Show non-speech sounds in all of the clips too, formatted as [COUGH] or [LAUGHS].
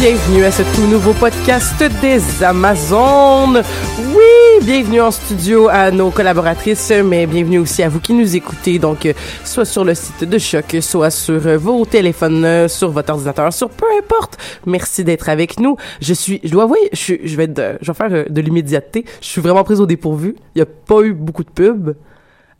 Bienvenue à ce tout nouveau podcast des Amazones. Oui, bienvenue en studio à nos collaboratrices, mais bienvenue aussi à vous qui nous écoutez, donc euh, soit sur le site de Choc, soit sur euh, vos téléphones, euh, sur votre ordinateur, sur peu importe. Merci d'être avec nous. Je suis, je dois avouer, je, vais être je vais faire de l'immédiateté. Je suis vraiment prise au dépourvu. Il n'y a pas eu beaucoup de pubs.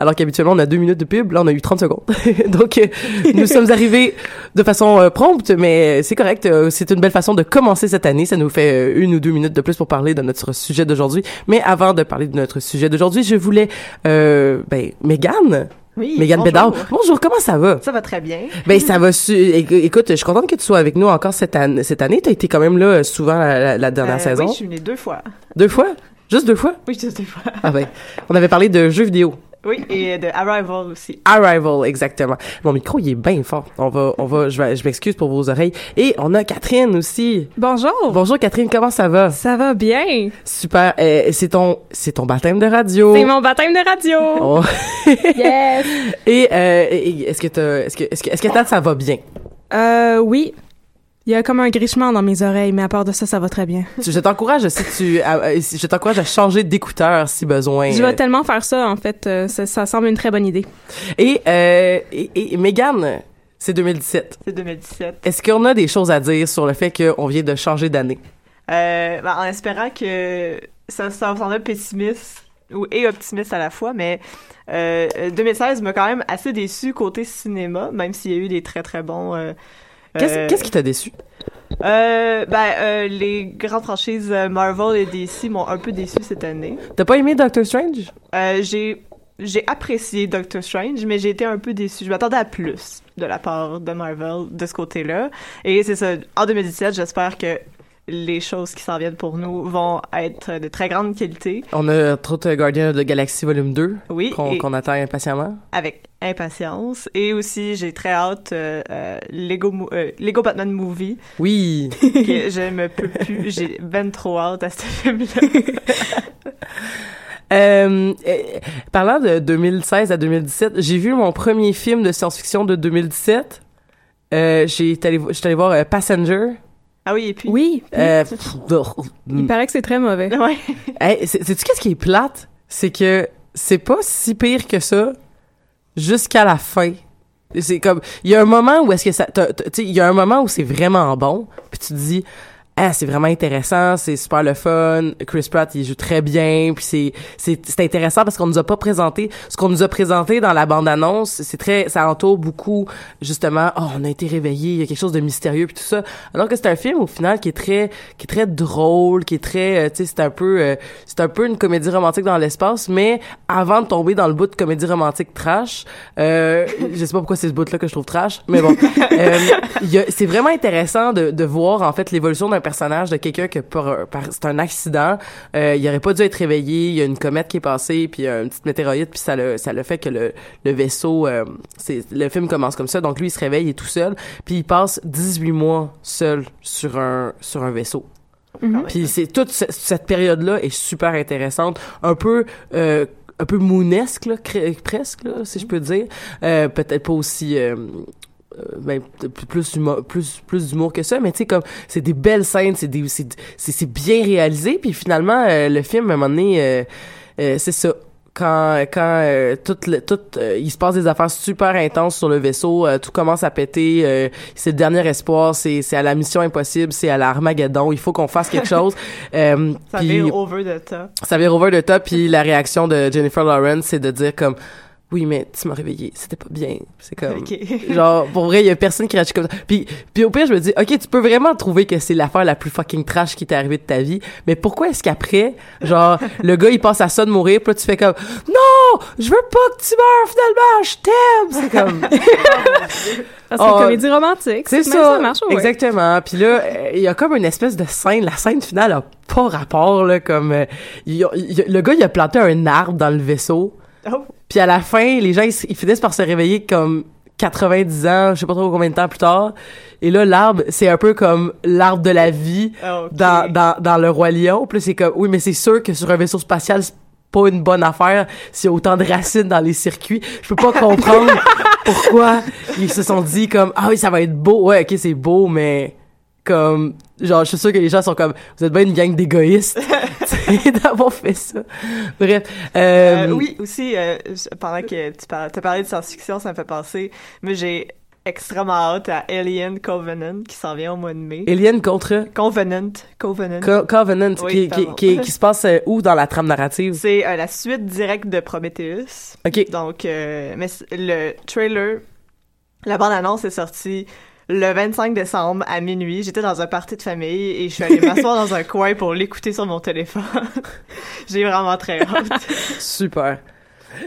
Alors qu'habituellement, on a deux minutes de pub. Là, on a eu 30 secondes. [LAUGHS] Donc, euh, nous [LAUGHS] sommes arrivés de façon euh, prompte, mais c'est correct. Euh, c'est une belle façon de commencer cette année. Ça nous fait euh, une ou deux minutes de plus pour parler de notre sujet d'aujourd'hui. Mais avant de parler de notre sujet d'aujourd'hui, je voulais... Euh, ben, Mégane. Oui. Mégane bonjour. Bédard. Bonjour, comment ça va? Ça va très bien. Ben, ça va su... éc- Écoute, je suis contente que tu sois avec nous encore cette année. Cette année, t'as été quand même là euh, souvent la, la- la dernière Euh, saison. Oui, je suis venue deux fois. Deux fois? Juste deux fois? Oui, juste deux fois. Ah ben, on avait parlé de jeux vidéo. Oui, et de Arrival aussi. Arrival, exactement. Mon micro, il est bien fort. On va, on va, je, vais- je m'excuse pour vos oreilles. Et on a Catherine aussi. Bonjour. Bonjour Catherine, comment ça va? Ça va bien. Super. Euh, c'est ton, c'est ton baptême de radio. C'est mon baptême de radio. Oh. [LAUGHS] yes. Et, euh, et est-ce que t'as- est-ce que, est-ce que, est-ce que ça va bien? Euh, oui. Il y a comme un grichement dans mes oreilles, mais à part de ça, ça va très bien. Je t'encourage si tu, à- je t'encourage à changer d'écouteur si besoin. Je vais tellement faire ça, en fait. euh, ça, ça semble une très bonne idée. Et, euh, et, et Mégane, c'est 2017. C'est 2017. Est-ce qu'on a des choses à dire sur le fait qu'on vient de changer d'année? Euh, ben, en espérant que ça ça semble pessimiste ou, et optimiste à la fois, mais euh, 2016 m'a quand même assez déçu côté cinéma, même s'il y a eu des très très bons... euh, Qu'est-ce, euh, qu'est-ce qui t'a déçu? euh, ben, euh, les grandes franchises Marvel et DC m'ont un peu déçu cette année. T'as pas aimé Doctor Strange? J'ai j'ai apprécié Doctor Strange, mais j'ai été un peu déçue. Je m'attendais à plus de la part de Marvel de ce côté-là. Et c'est ça. En 2017, j'espère que les choses qui s'en viennent pour nous vont être de très grande qualité. On a entre autres Guardian of the Galaxy Volume 2 Oui, qu'on attend impatiemment. avec impatience. Et aussi, j'ai très hâte euh, euh, Lego, euh, Lego Batman Movie, Oui. [LAUGHS] que je me peux plus. J'ai ben trop hâte à ce film-là. [LAUGHS] Euh, euh, parlant de 2016 à 2017, j'ai vu mon premier film de science-fiction de 2017. Euh, j'ai été allé, j'étais allé voir euh, Passenger. Ah oui, et puis... Oui. [LAUGHS] Euh, pff, Il paraît que c'est très mauvais. Ouais. [LAUGHS] hey, sais-tu qu'est-ce qui est plate? C'est que c'est pas si pire que ça jusqu'à la fin. C'est comme, il y a un moment où est-ce que ça, tu sais, il y a un moment où c'est vraiment bon, puis tu te dis, ah, c'est vraiment intéressant, c'est super le fun, Chris Pratt, il joue très bien, puis c'est, c'est, c'est intéressant parce qu'on nous a pas présenté, ce qu'on nous a présenté dans la bande-annonce, c'est très, ça entoure beaucoup, justement, oh, on a été réveillés, il y a quelque chose de mystérieux, puis tout ça. Alors que c'est un film, au final, qui est très, qui est très drôle, qui est très, euh, tu sais, c'est un peu, euh, c'est un peu une comédie romantique dans l'espace, mais avant de tomber dans le bout de comédie romantique trash, euh, je sais pas pourquoi c'est ce bout-là que je trouve trash, mais bon, [LAUGHS] euh, il y a- c'est vraiment intéressant de, de voir, en fait, l'évolution d'un personnage, de quelqu'un que par, par- c'est un accident, euh, il aurait pas dû être réveillé, il y a une comète qui est passée, puis euh, une petite météorite, puis ça le, ça le fait que le, le vaisseau, euh, c'est, le film commence comme ça, donc lui, il se réveille, il est tout seul, puis il passe 18 mois seul sur un, sur un vaisseau. Puis c'est toute ce- cette période-là est super intéressante, un peu euh, un peu moonesque, là, presque, là, si je peux dire. Euh, Peut-être pas aussi... euh, ben, plus d'humour, plus plus d'humour que ça mais tu sais comme c'est des belles scènes c'est des c'est c'est bien réalisé puis finalement euh, le film à un moment donné euh, euh, c'est ça quand quand euh, tout le, tout euh, il se passe des affaires super intenses sur le vaisseau euh, tout commence à péter euh, c'est le dernier espoir c'est c'est à la mission impossible c'est à l'Armageddon il faut qu'on fasse quelque [LAUGHS] chose euh, Ça puis- vire over the top. ça vient over the top puis la réaction de Jennifer Lawrence c'est de dire comme oui mais tu m'as réveillé c'était pas bien c'est comme Ok. [LAUGHS] genre pour vrai il y a personne qui réagit comme ça puis puis au pire je me dis ok tu peux vraiment trouver que c'est l'affaire la plus fucking trash qui t'est arrivée de ta vie mais pourquoi est-ce qu'après genre [LAUGHS] le gars il passe à ça de mourir puis là tu fais comme non je veux pas que tu meurs finalement je t'aime c'est comme [LAUGHS] Parce que c'est Oh, une comédie romantique. c'est mais ça, marche, ouais. exactement. Puis là, euh, il y a comme une espèce de scène. La scène finale a pas rapport là, comme euh, il y a- il y a- le gars il a planté un arbre dans le vaisseau. Oh. Puis à la fin, les gens ils, finissent par se réveiller comme 90 ans, je sais pas trop combien de temps plus tard. Et là, l'arbre, c'est un peu comme l'arbre de la vie Ah, dans, dans, dans le roi lion. Puis c'est comme oui, mais c'est sûr que sur un vaisseau spatial, c'est pas une bonne affaire s'il y a autant de racines dans les circuits. Je peux pas comprendre [LAUGHS] pourquoi ils se sont dit comme ah oui, ça va être beau. Ouais, OK, c'est beau, mais comme genre je suis sûr que les gens sont comme vous êtes bien une gang d'égoïstes [LAUGHS] [LAUGHS] d'avoir fait ça. Bref, euh, Euh, oui, aussi, euh, pendant que tu par- as parlé de science-fiction, ça me fait penser. Mais j'ai extrêmement hâte à Alien Covenant qui s'en vient au mois de mai. Alien contre? Covenant. Covenant. Co- Covenant Oui, qui, qui, qui, qui se passe où dans la trame narrative? C'est la suite directe de Prometheus. OK. Donc, mais le trailer, la bande-annonce est sortie le 25 décembre à minuit. J'étais dans un party de famille et je suis allée m'asseoir dans un coin pour l'écouter sur mon téléphone. [LAUGHS] J'ai vraiment très hâte. Super.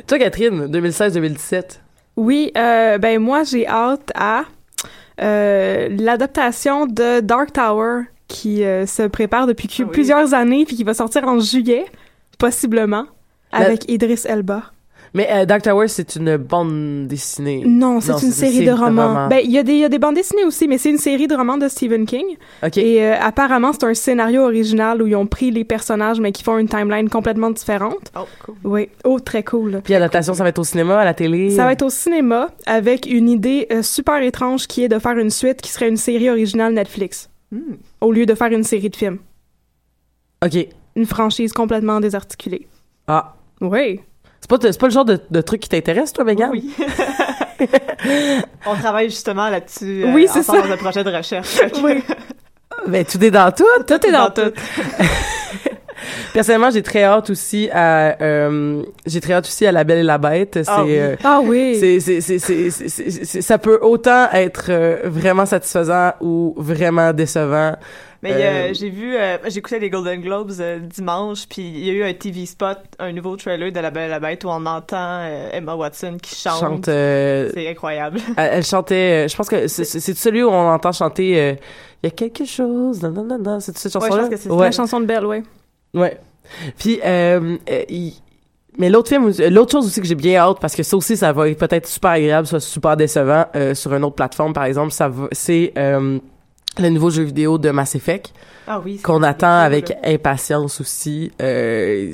Toi Catherine, 2016-2017. Oui, euh, ben moi j'ai hâte à euh, l'adaptation de Dark Tower qui euh, se prépare depuis Ah oui. plusieurs années puis qui va sortir en juillet, possiblement, La- avec Idris Elba. Mais euh, Dark Tower, c'est une bande dessinée. Non, c'est une, série de romans. Ben, il y, a des- il y a des bandes dessinées aussi, mais c'est une série de romans de Stephen King. OK. Et euh, apparemment, c'est un scénario original où ils ont pris les personnages, mais qui font une timeline complètement différente. Oh, cool. Oui. Oh, très cool. Puis l'adaptation, ça va être au cinéma, à la télé? Ça va être au cinéma avec une idée euh, super étrange qui est de faire une suite qui serait une série originale Netflix Hmm. au lieu de faire une série de films. OK. Une franchise complètement désarticulée. Ah. Oui. C'est pas, c'est pas le genre de, de truc qui t'intéresse, toi, Megan? Oui. [LAUGHS] On travaille justement là-dessus. Oui, euh, c'est ensemble ça. dans un projet de recherche. Oui. [LAUGHS] Ben, tout est dans tout. Tout est dans tout. [LAUGHS] Personnellement, j'ai très hâte aussi à, euh, j'ai très hâte aussi à La Belle et la Bête. C'est, Ah oui. euh, Ah oui. c'est, c'est, c'est, c'est, c'est- c'est- c'est- ça peut autant être euh, vraiment satisfaisant ou vraiment décevant. Mais Euh, euh, j'ai vu, euh, j'écoutais les Golden Globes euh, dimanche, puis il y a eu un TV spot, un nouveau trailer de La Belle et la Bête où on entend euh, Emma Watson qui chante. Chante, euh, C'est incroyable. [LAUGHS] elle, elle chantait, euh, je pense que c'est, celui où on entend chanter, euh, il y a quelque chose, non, non, non, non, c'est cette chanson-là? c'est ouais. La chanson de Belle, oui. Ouais. Puis, euh, euh, mais l'autre film, l'autre chose aussi que j'ai bien hâte, parce que ça aussi, ça va être peut-être super agréable, soit super décevant, euh, sur une autre plateforme, par exemple, ça va, c'est euh, le nouveau jeu vidéo de Mass Effect, Ah oui. qu'on attend avec impatience aussi. Euh,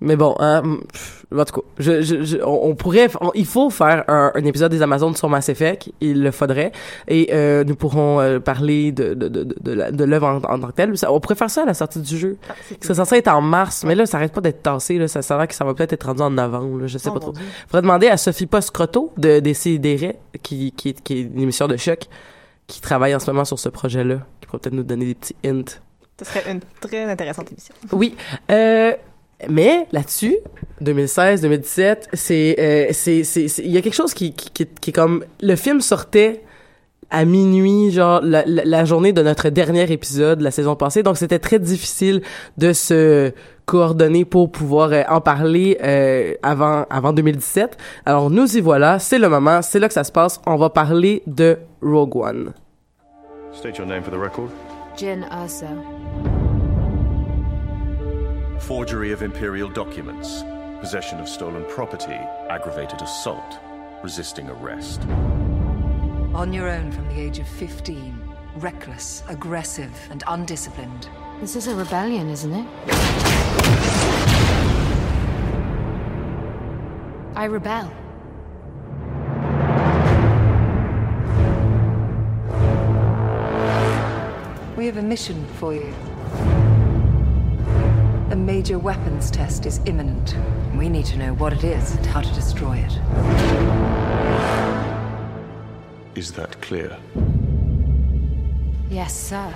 mais bon, hein, pff, en tout cas, je, je, je- on, on pourrait, on- il faut faire un, un épisode des Amazones sur Mass Effect, il le faudrait, et euh, nous pourrons euh, parler de, de, de, de, de l'œuvre en, en tant que telle. Ça- On pourrait faire ça à la sortie du jeu. Ah, c'est censé être en mars, mais là, ça arrête pas d'être tassé. Là. Ça, ça a l'air que ça va peut-être être rendu en novembre. Là, je sais Oh, pas trop. Dieu. Faudrait demander à Sophie Poscroto de Décideret, qui, qui, qui est une émission de choc, qui travaille en ce moment sur ce projet-là, qui pourrait peut-être nous donner des petits hints. Ce serait une très intéressante émission. Oui. Euh, mais là-dessus, 2016-2017, c'est, euh, c'est, c'est, c'est- il y a quelque chose qui, qui, qui, qui est comme, le film sortait à minuit, genre la, la, la journée de notre dernier épisode la saison passée, donc c'était très difficile de se coordonner pour pouvoir euh, en parler euh, avant avant 2017. Alors nous y voilà, c'est le moment, c'est là que ça se passe. On va parler de Rogue One. State your name for the record. Jin Ursa. Forgery of imperial documents, possession of stolen property, aggravated assault, resisting arrest. On your own from the age of 15. Reckless, aggressive, and undisciplined. This is a rebellion, isn't it? I rebel. We have a mission for you. A major weapons test is imminent. We need to know what it is and how to destroy it. Is that clear? Yes, sir.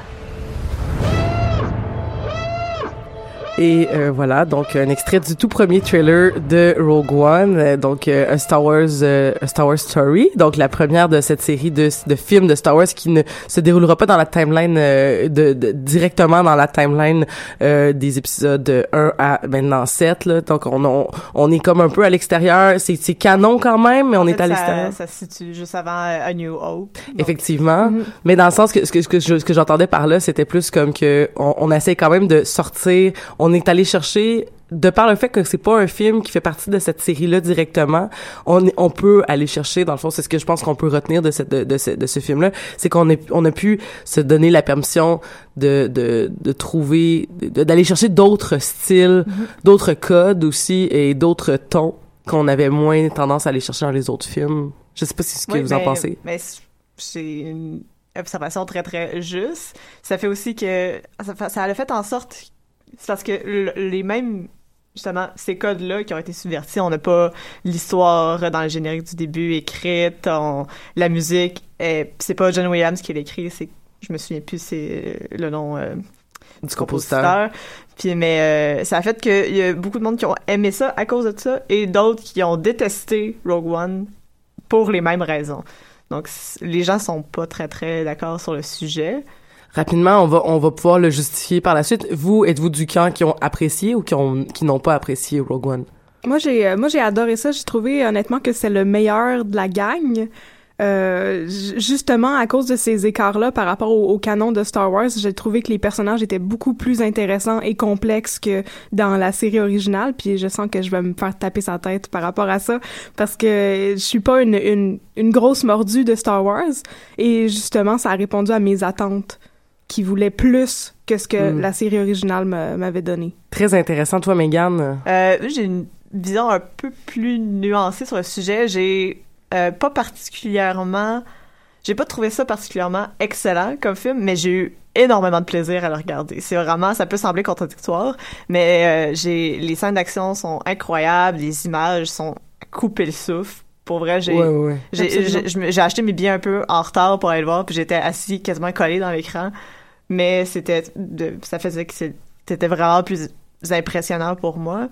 Et euh, voilà, donc un extrait du tout premier trailer de Rogue One, euh, donc euh, un Star Wars, euh, a Star Wars Story, donc la première de cette série de, de films de Star Wars qui ne se déroulera pas dans la timeline euh, de, de- directement dans la timeline euh, des épisodes 1 à maintenant 7 là. Donc on, on on est comme un peu à l'extérieur, c'est c'est canon quand même, mais on En est à l'extérieur. Ça se situe juste avant A New Hope. Donc, Effectivement, mais dans le sens que ce que, que, je- ce que j'entendais par là, c'était plus comme que on, on essaie quand même de sortir. On est allé chercher, de par le fait que c'est pas un film qui fait partie de cette série-là directement, on, on peut aller chercher. Dans le fond, c'est ce que je pense qu'on peut retenir de cette de, de ce, de ce film-là, c'est qu'on est, on a pu se donner la permission de de, de trouver, d'aller chercher d'autres styles, d'autres codes aussi et d'autres tons qu'on avait moins tendance à aller chercher dans les autres films. Je sais pas si c'est ce que Oui, vous en mais- pensez. Mais c- c'est une observation très très juste. Ça fait aussi que ça, ça a fait en sorte c'est parce que le- les mêmes justement ces codes-là qui ont été subvertis, on n'a pas l'histoire dans le générique du début écrite, on- la musique, est- c'est pas John Williams qui l'écrit, c'est je me souviens plus c'est le nom euh, Du compositeur. Puis mais euh, ça a fait qu'il y a beaucoup de monde qui ont aimé ça à cause de ça et d'autres qui ont détesté Rogue One pour les mêmes raisons. Donc les gens sont pas très très d'accord sur le sujet. Rapidement, on va on va pouvoir le justifier par la suite. Vous, êtes-vous du camp qui ont apprécié ou qui ont qui n'ont pas apprécié Rogue One? Moi, j'ai, euh, moi, j'ai adoré ça. J'ai trouvé, honnêtement, que c'est le meilleur de la gang. Euh, ju- justement, à cause de ces écarts-là par rapport au, canon de Star Wars, j'ai trouvé que les personnages étaient beaucoup plus intéressants et complexes que dans la série originale. Puis je sens que je vais me faire taper sa tête par rapport à ça parce que je suis pas une, une grosse mordue de Star Wars. Et justement, ça a répondu à mes attentes qui voulaient plus que ce que Mm. la série originale me- m'avait donné. Très intéressant, toi, Megan? Euh, j'ai une vision un peu plus nuancée sur le sujet. J'ai euh, pas particulièrement, j'ai pas trouvé ça particulièrement excellent comme film, mais j'ai eu énormément de plaisir à le regarder. C'est vraiment, ça peut sembler contradictoire, mais euh, j'ai les scènes d'action sont incroyables, les images sont à couper le souffle. Pour vrai, j'ai Ouais, ouais, ouais. j'ai acheté mes billets un peu en retard pour aller le voir, puis j'étais assis quasiment collé dans l'écran. Mais c'était, ça faisait que c'était vraiment plus impressionnant pour moi.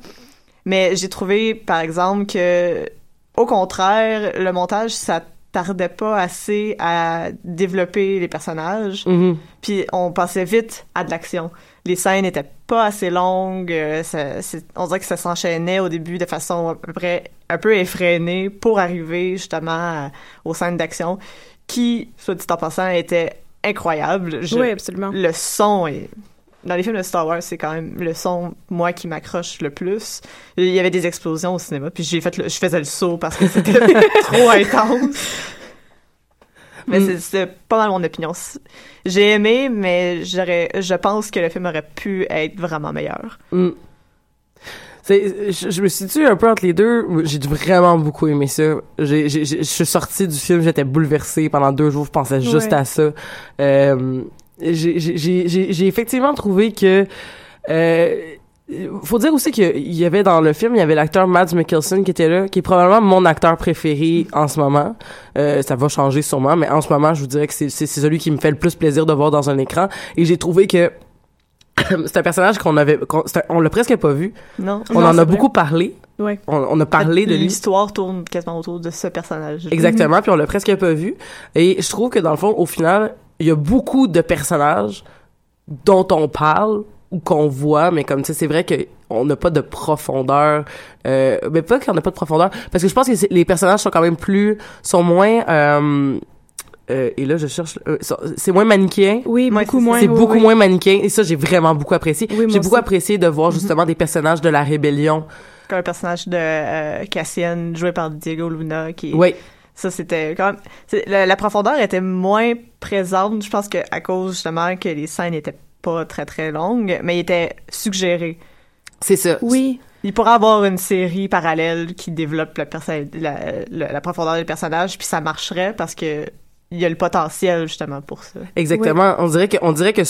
Mais j'ai trouvé, par exemple, que, au contraire, le montage, ça tardait pas assez à développer les personnages. Mhm. Puis on passait vite à de l'action. Les scènes étaient pas assez longues. euh, ça- on dirait que ça s'enchaînait au début de façon à peu près un peu effrénée pour arriver justement à- aux scènes d'action qui, soit dit en passant, étaient incroyables. Je- Oui, absolument. Le son est... Dans les films de Star Wars, c'est quand même le son, moi, qui m'accroche le plus. Il y avait des explosions au cinéma, puis j'ai fait le, je faisais le saut parce que c'était [LAUGHS] trop intense. Mais Mm. c'est- c'est pas mal mon opinion. J'ai aimé, mais j'aurais, je pense que le film aurait pu être vraiment meilleur. Mm. C'est, je, je me situe un peu entre les deux. J'ai vraiment beaucoup aimé ça. J'ai, j'ai, j'ai- je suis sortie du film, j'étais bouleversée pendant deux jours. Je pensais juste Ouais. à ça. Euh, j'ai, j'ai, j'ai, effectivement trouvé que. Euh, faut dire aussi qu'il y avait dans le film, il y avait l'acteur Mads Mikkelsen qui était là, qui est probablement mon acteur préféré en ce moment. Euh, ça va changer sûrement, mais en ce moment, je vous dirais que c'est, c'est, c'est celui qui me fait le plus plaisir de voir dans un écran. Et j'ai trouvé que [COUGHS] c'est un personnage qu'on avait, qu'on- c'est un- on l'a presque pas vu. Non? On Non, en a vrai. beaucoup parlé. Ouais. On, on a parlé de lui. L'histoire tourne quasiment autour de ce personnage. Exactement, puis on l'a presque pas vu. Et je trouve que dans le fond, au final, il y a beaucoup de personnages dont on parle ou qu'on voit, mais comme tu sais, c'est vrai que on n'a pas de profondeur. Euh, mais pas qu'on n'a pas de profondeur, parce que je pense que les personnages sont quand même plus, sont moins. Euh, euh, et là, je cherche. euh, c'est moins manichéen. Oui, Ouais, beaucoup moins. C'est oui, beaucoup oui. moins manichéen et ça j'ai vraiment beaucoup apprécié. Oui, j'ai beaucoup aussi. apprécié de voir justement des personnages de la rébellion. Comme le personnage de euh, Cassian, joué par Diego Luna, qui... Oui, Ça, c'était quand même... La, la profondeur était moins présente, je pense que à cause, justement, que les scènes n'étaient pas très, très longues, mais il était suggéré. c'est ça. Oui. il pourrait avoir une série parallèle qui développe la, la, la, la profondeur des personnages, puis ça marcherait parce que il y a le potentiel justement pour ça. Exactement. On dirait que, on dirait que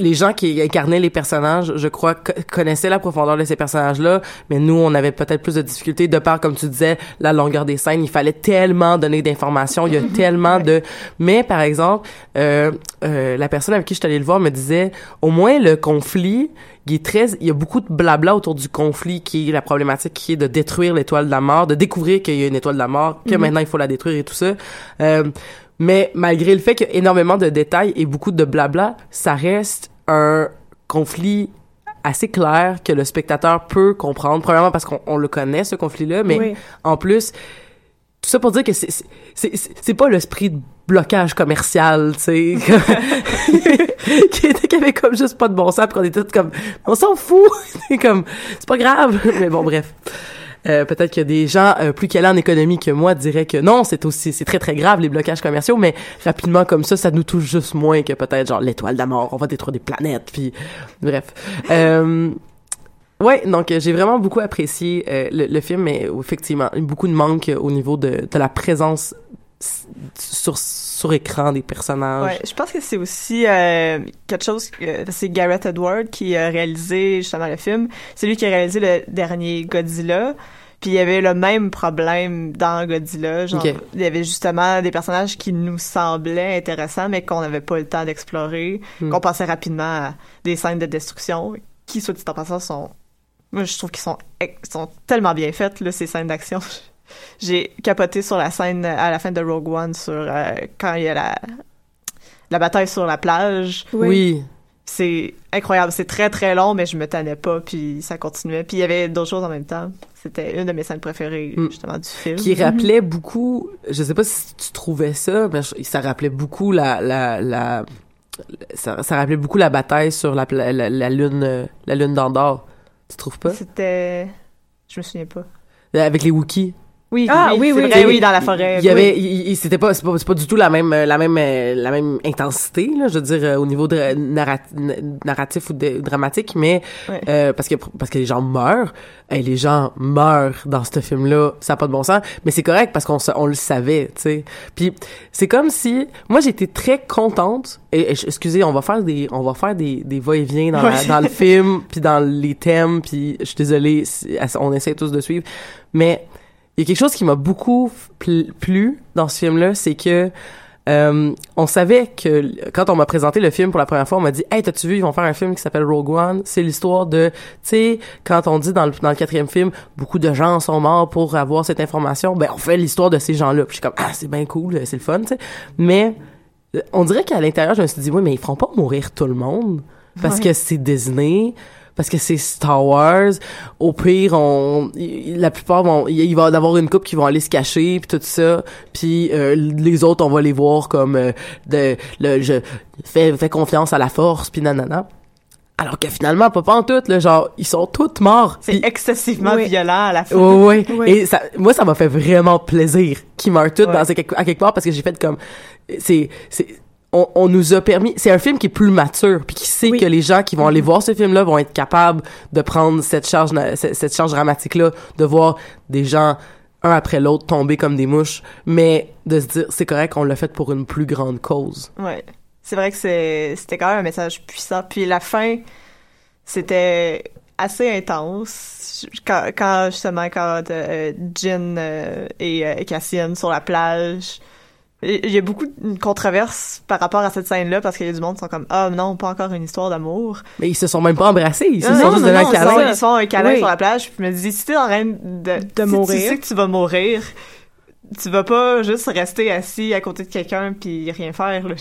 les gens qui incarnaient les personnages, je crois, co- connaissaient la profondeur de ces personnages-là, mais nous, on avait peut-être plus de difficultés de par, comme tu disais, la longueur des scènes. Il fallait tellement donner d'informations. Il y a [LAUGHS] tellement de. Mais par exemple, euh, euh, la personne avec qui je suis allée le voir me disait, au moins le conflit. Il est très, il y a beaucoup de blabla autour du conflit qui est la problématique qui est de détruire l'étoile de la mort, de découvrir qu'il y a une étoile de la mort, que maintenant il faut la détruire et tout ça. Euh, mais malgré le fait qu'il y a énormément de détails et beaucoup de blabla, ça reste un conflit assez clair que le spectateur peut comprendre. Premièrement parce qu'on on le connaît, ce conflit-là, mais Oui. en plus, tout ça pour dire que c'est pas l'esprit de blocage commercial, tu sais, [LAUGHS] [LAUGHS] qui était qui avait comme juste pas de bon sens, puis qu'on était tous comme on s'en fout, [LAUGHS] c'est comme c'est pas grave, mais bon bref. Euh, peut-être que des gens euh, plus calés en économie que moi diraient que non, c'est aussi c'est très très grave les blocages commerciaux, mais rapidement comme ça, ça nous touche juste moins que peut-être genre l'étoile de la mort, on va détruire des planètes, puis bref. [LAUGHS] Euh, Ouais, donc euh, j'ai vraiment beaucoup apprécié euh, le, le film, mais effectivement, beaucoup de manque euh, au niveau de, de la présence sur, sur écran des personnages. Ouais, je pense que c'est aussi euh, quelque chose. c'est Gareth Edward qui a réalisé justement le film. C'est lui qui a réalisé le dernier Godzilla. Puis il y avait le même problème dans Godzilla. Genre, il y avait justement des personnages qui nous semblaient intéressants, mais qu'on n'avait pas le temps d'explorer. Hmm. Qu'on passait rapidement à des scènes de destruction, qui, soit dit en passant, sont. Moi, je trouve qu'ils sont, sont tellement bien faites, là, ces scènes d'action. [LAUGHS] J'ai capoté sur la scène à la fin de Rogue One sur euh, quand il y a la, la bataille sur la plage. Oui. C'est incroyable. C'est très, très long, mais je me tannais pas, puis ça continuait. Puis il y avait d'autres choses en même temps. C'était une de mes scènes préférées, Mm. justement, du film. Qui rappelait beaucoup, je sais pas si tu trouvais ça, mais je- ça rappelait beaucoup la, la, la, ça, ça rappelait beaucoup la bataille sur la, la, la lune, la lune d'Andorre. Tu trouves pas? C'était... Je me souviens pas. Avec les Wookiees. Oui, Ah, oui, c'est oui. vrai, oui, dans la forêt. Il y avait, il- c'était pas, c'est pas, c'est pas du tout la même, euh, la même, euh, la même intensité, là, je veux dire, euh, au niveau de narratif ou de, dramatique, mais Ouais. euh, parce que parce que les gens meurent, et les gens meurent dans ce film-là, ça a pas de bon sens, mais c'est correct parce qu'on se- on le savait, tu sais. Puis c'est comme si, moi j'étais très contente. Et, excusez, on va faire des, on va faire des, des va-et-vient dans, Ouais. dans le [LAUGHS] film, puis dans les thèmes, puis je suis désolée, si- on essaie tous de suivre, mais il y a quelque chose qui m'a beaucoup pl- plu dans ce film-là, c'est que euh, on savait que quand on m'a présenté le film pour la première fois, on m'a dit "Hey, t'as-tu vu ils vont faire un film qui s'appelle Rogue One C'est l'histoire de, tu sais, quand on dit dans le dans le quatrième film, beaucoup de gens sont morts pour avoir cette information. Ben on fait l'histoire de ces gens-là. Puis je suis comme ah c'est bien cool, c'est le fun, tu sais. Mais euh, on dirait qu'à l'intérieur, je me suis dit oui, mais ils feront pas mourir tout le monde parce Ouais. que c'est Disney parce que c'est Star Wars. Au pire, on, la plupart vont, il va y avoir une couple qui vont aller se cacher puis tout ça. Puis euh, les autres, on va les voir comme euh, de, le, je fais, fais confiance à la force puis nanana. Alors que finalement, pas, pas en tout, là, genre, ils sont tous morts. C'est excessivement Oui. violent à la fin. Ouais, ouais. Ouais. Et ça, moi, ça m'a fait vraiment plaisir qu'ils meurent tous Ouais. dans, à quelque part parce que j'ai fait comme, c'est, c'est, on, on nous a permis, c'est un film qui est plus mature puis qui sait Oui. que les gens qui vont aller voir ce film-là vont être capables de prendre cette charge, cette, charge dramatique-là, de voir des gens un après l'autre tomber comme des mouches, mais de se dire, c'est correct, on l'a fait pour une plus grande cause. Ouais. C'est vrai que c'était quand même un message puissant. Puis la fin, c'était assez intense. Quand, quand justement, quand euh, Jin euh, et, euh, Cassian sur la plage, il y a beaucoup de controverses par rapport à cette scène-là parce qu'il y a du monde qui sont comme ah non pas encore une histoire d'amour. Mais ils se sont même pas embrassés, ils se Non, sont non, juste non, donné un câlin. Ils sont, un câlin Oui. sur la plage. Puis je me dis si t'es en train de, si mourir. tu sais que tu vas mourir, tu vas pas juste rester assis à côté de quelqu'un puis rien faire. Là.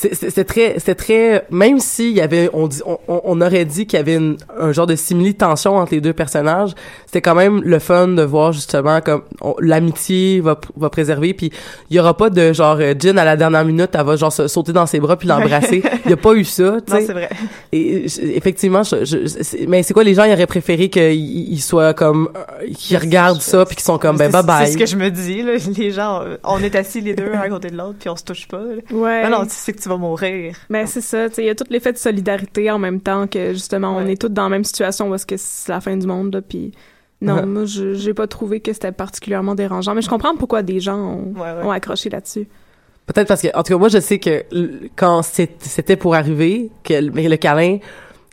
C'est- c'est- très, c'était très, même s'il y avait, on dit, on, on- on aurait dit qu'il y avait une- un genre de simili-tension entre les deux personnages, c'était quand même le fun de voir justement comme l'amitié va, va préserver, puis il y aura pas de genre euh, Jin à la dernière minute, elle va genre se sauter dans ses bras puis l'embrasser. Il y a pas eu ça, [LAUGHS] tu Non sais. c'est vrai. Et effectivement, je, je- c'est- mais c'est quoi les gens ils auraient préféré qu'ils ils soient comme, euh, qu'ils regardent ça puis qu'ils sont comme ben C'est- bye bye. C'est ce que je me dis là. Les gens, on est assis les deux un à côté de l'autre puis on se touche pas. là. Ouais. Non non, tu sais que tu tu vas mourir. Ben, c'est ça. tu sais, Il y a tout l'effet de solidarité en même temps que, justement, on Ouais. est tous dans la même situation parce que c'est la fin du monde, là, puis... Non, Ouais. moi, je j'ai pas trouvé que c'était particulièrement dérangeant, mais je comprends pourquoi des gens ont, Ouais, ouais. ont accroché là-dessus. Peut-être parce que, en tout cas, moi, je sais que quand c'était pour arriver, que le, mais le câlin,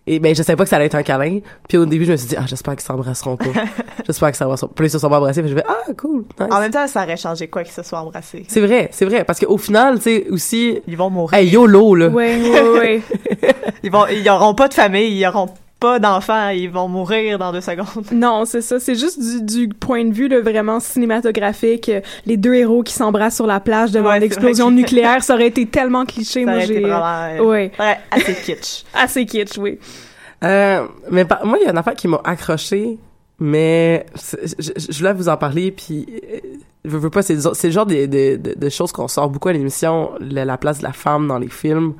et ben, je savais pas que ça allait être un câlin. Puis au début, je me suis dit, ah, j'espère qu'ils s'embrasseront pas. [LAUGHS] j'espère qu'ils s'embrasseront. Puis là, ils se sont pas embrassés. Puis je vais, ah, cool. nice. En même temps, ça aurait changé quoi qu'ils se soient embrassés. C'est vrai, c'est vrai. Parce qu'au final, tu sais, aussi, Ils vont mourir. hey, YOLO, là. Ouais, ouais, ouais. [LAUGHS] Ils vont, ils auront pas de famille, ils auront pas d'enfants, ils vont mourir dans deux secondes. [LAUGHS] Non, c'est ça. C'est juste du, du point de vue là, vraiment cinématographique. euh, Les deux héros qui s'embrassent sur la plage devant Ouais, l'explosion que- nucléaire, ça aurait été tellement cliché. [LAUGHS] Ça Moi, aurait été j'ai... euh, vraiment, euh, Ouais, ouais, assez kitsch. [LAUGHS] assez kitsch, oui. Euh, mais par- moi, il y a une affaire qui m'a accroché, mais je, je voulais vous en parler, puis euh, je veux pas, c'est le- c'est le genre de, de, de, de choses qu'on sort beaucoup à l'émission, la, la place de la femme dans les films.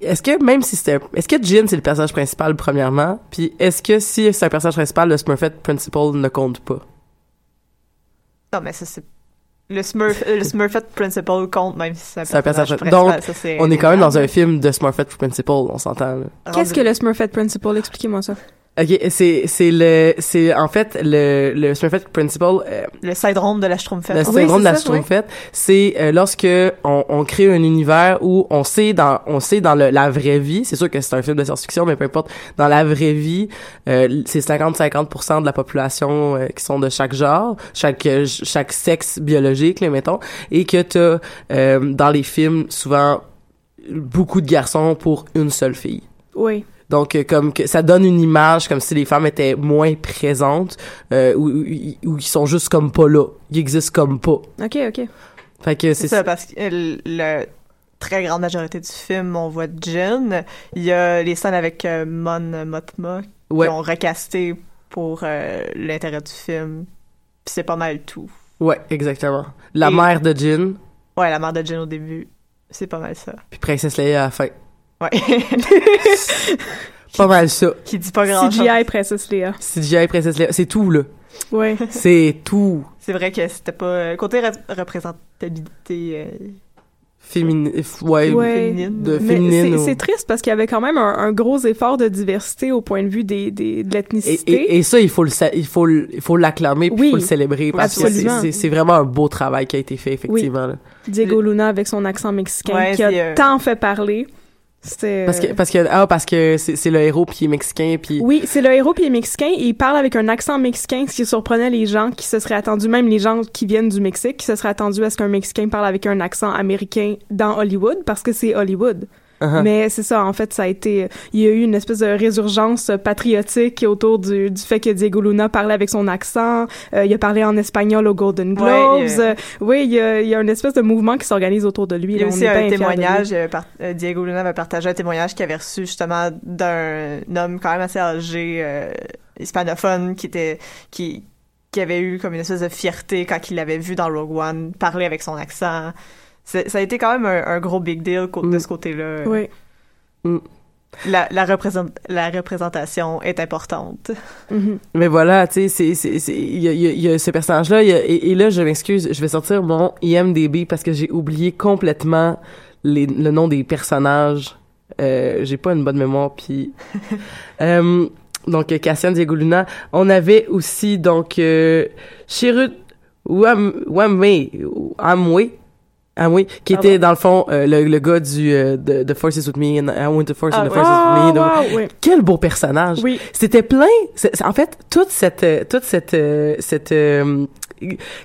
Est-ce que même si c'était, est-ce que Jin c'est le personnage principal premièrement, puis est-ce que si c'est un personnage principal, le Smurfette Principle ne compte pas? Non, mais ça, c'est. Le Smurf, le Smurfette Principle compte même si c'est un C'est un personnage personnage- principal. donc, Ça, On est quand même dans un film de Smurfette Principle, on s'entend. là. Qu'est-ce que le Smurfette Principle? Expliquez-moi ça. Ok, c'est c'est le c'est en fait le le Smurfette Principle. euh, Le syndrome de la Schtroumpfette. Le Oui, syndrome de c'est la ça, oui. Schtroumpfette, c'est euh, lorsque on, on crée un univers où on sait dans on sait dans le- la vraie vie, c'est sûr que c'est un film de science-fiction, mais peu importe, dans la vraie vie, euh, c'est 50-50% de la population euh, qui sont de chaque genre, chaque euh, chaque sexe biologique, là, mettons, et que t'as euh, dans les films souvent beaucoup de garçons pour une seule fille. Oui. Donc, euh, comme que ça donne une image comme si les femmes étaient moins présentes, euh, ou, ou, ou ils sont juste comme pas là. Ils existent comme pas. OK, OK. Fait que C'est ça, parce que euh, la très grande majorité du film, on voit Jin. Il y a les scènes avec euh, Mon Mothma Ouais, qui ont recasté pour euh, l'intérêt du film. Puis c'est pas mal tout. ouais, exactement. La Et- mère de Jin, Ouais, la mère de Jin au début, c'est pas mal ça. puis Princesse Leia à la fin. Ouais. Pas mal ça. qui dit pas grand chose. CGI Princess Leia. CGI Princesse Leia, c'est tout là. Ouais. C'est tout. C'est vrai que c'était pas. euh, côté re- représentabilité. euh, ouais, Ouais. féminine. de féminine. c'est ou- triste parce qu'il y avait quand même un, un gros effort de diversité au point de vue des, des, de Et, l'ethnicité. et, et ça, il faut le, il faut le, il faut l'acclamer, puis Oui, il faut le célébrer parce que c'est- absolument. c'est c'est vraiment un beau travail qui a été fait effectivement. là. Diego Luna avec son accent mexicain Ouais, qui a euh, tant fait parler. Parce que parce que ah parce que c'est c'est le héros puis il est mexicain puis Oui, c'est le héros puis il est mexicain et il parle avec un accent mexicain, ce qui surprenait les gens qui se seraient attendus, même les gens qui viennent du Mexique, qui se seraient attendus à ce qu'un Mexicain parle avec un accent américain dans Hollywood, parce que c'est Hollywood. Uh-huh. Mais c'est ça, en fait, ça a été, il y a eu une espèce de résurgence patriotique autour du, du fait que Diego Luna parlait avec son accent. Euh, il a parlé en espagnol aux Golden Globes. Ouais, Euh, oui, il y a, il y a une espèce de mouvement qui s'organise autour de lui. Il y a aussi un témoignage, euh, par- euh, Diego Luna va partager un témoignage qu'il avait reçu justement d'un homme quand même assez âgé, hispanophone, qui était, qui, qui avait eu comme une espèce de fierté quand il l'avait vu dans Rogue One, parler avec son accent. Ça a été quand même un, un gros big deal co- de Mm. ce côté-là. Oui. La, la, représent- la représentation est importante. Mhm. Mais voilà, tu sais, il y a, y y ce personnage-là, et, et là, je m'excuse, je vais sortir mon IMDB parce que j'ai oublié complètement les, le nom des personnages. Euh, j'ai pas une bonne mémoire, puis... [LAUGHS] euh, donc, euh, Cassian Diego Luna. On avait aussi, donc, euh, Chirut Wam, Wamwe, Amwe, Amwe, qui Pardon. était, dans le fond, euh, le, le gars du euh, de, The Force is with me, and I want the Force and Ah, the ouais. Force is with me. Ah, Donc, wow, oui. Quel beau personnage! Oui. C'était plein. en fait, toute cette, toute cette, euh, cette euh,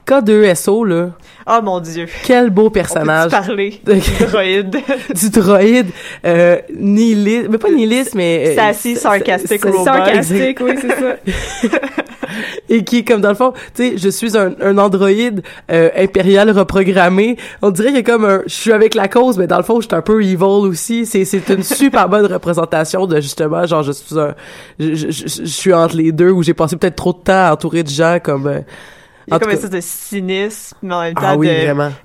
K2SO là. Oh mon dieu. Quel beau On personnage parler de- [LAUGHS] du droïde? du droïde, euh, nihiliste, mais pas nihiliste, mais Sassy, sarcastic sa- robot. Sarcastique, oui, c'est ça. et qui comme dans le fond, tu sais, je suis un, un androïde euh, impérial reprogrammé. On dirait qu'il y a comme un, je suis avec la cause, mais dans le fond, je suis un peu evil aussi. C'est c'est une super bonne représentation de justement, genre je suis un, je, je, je- je suis entre les deux où j'ai passé peut-être trop de temps entouré de gens comme. euh, Il y a comme une espèce de cynisme, mais en même temps, Ah oui, de-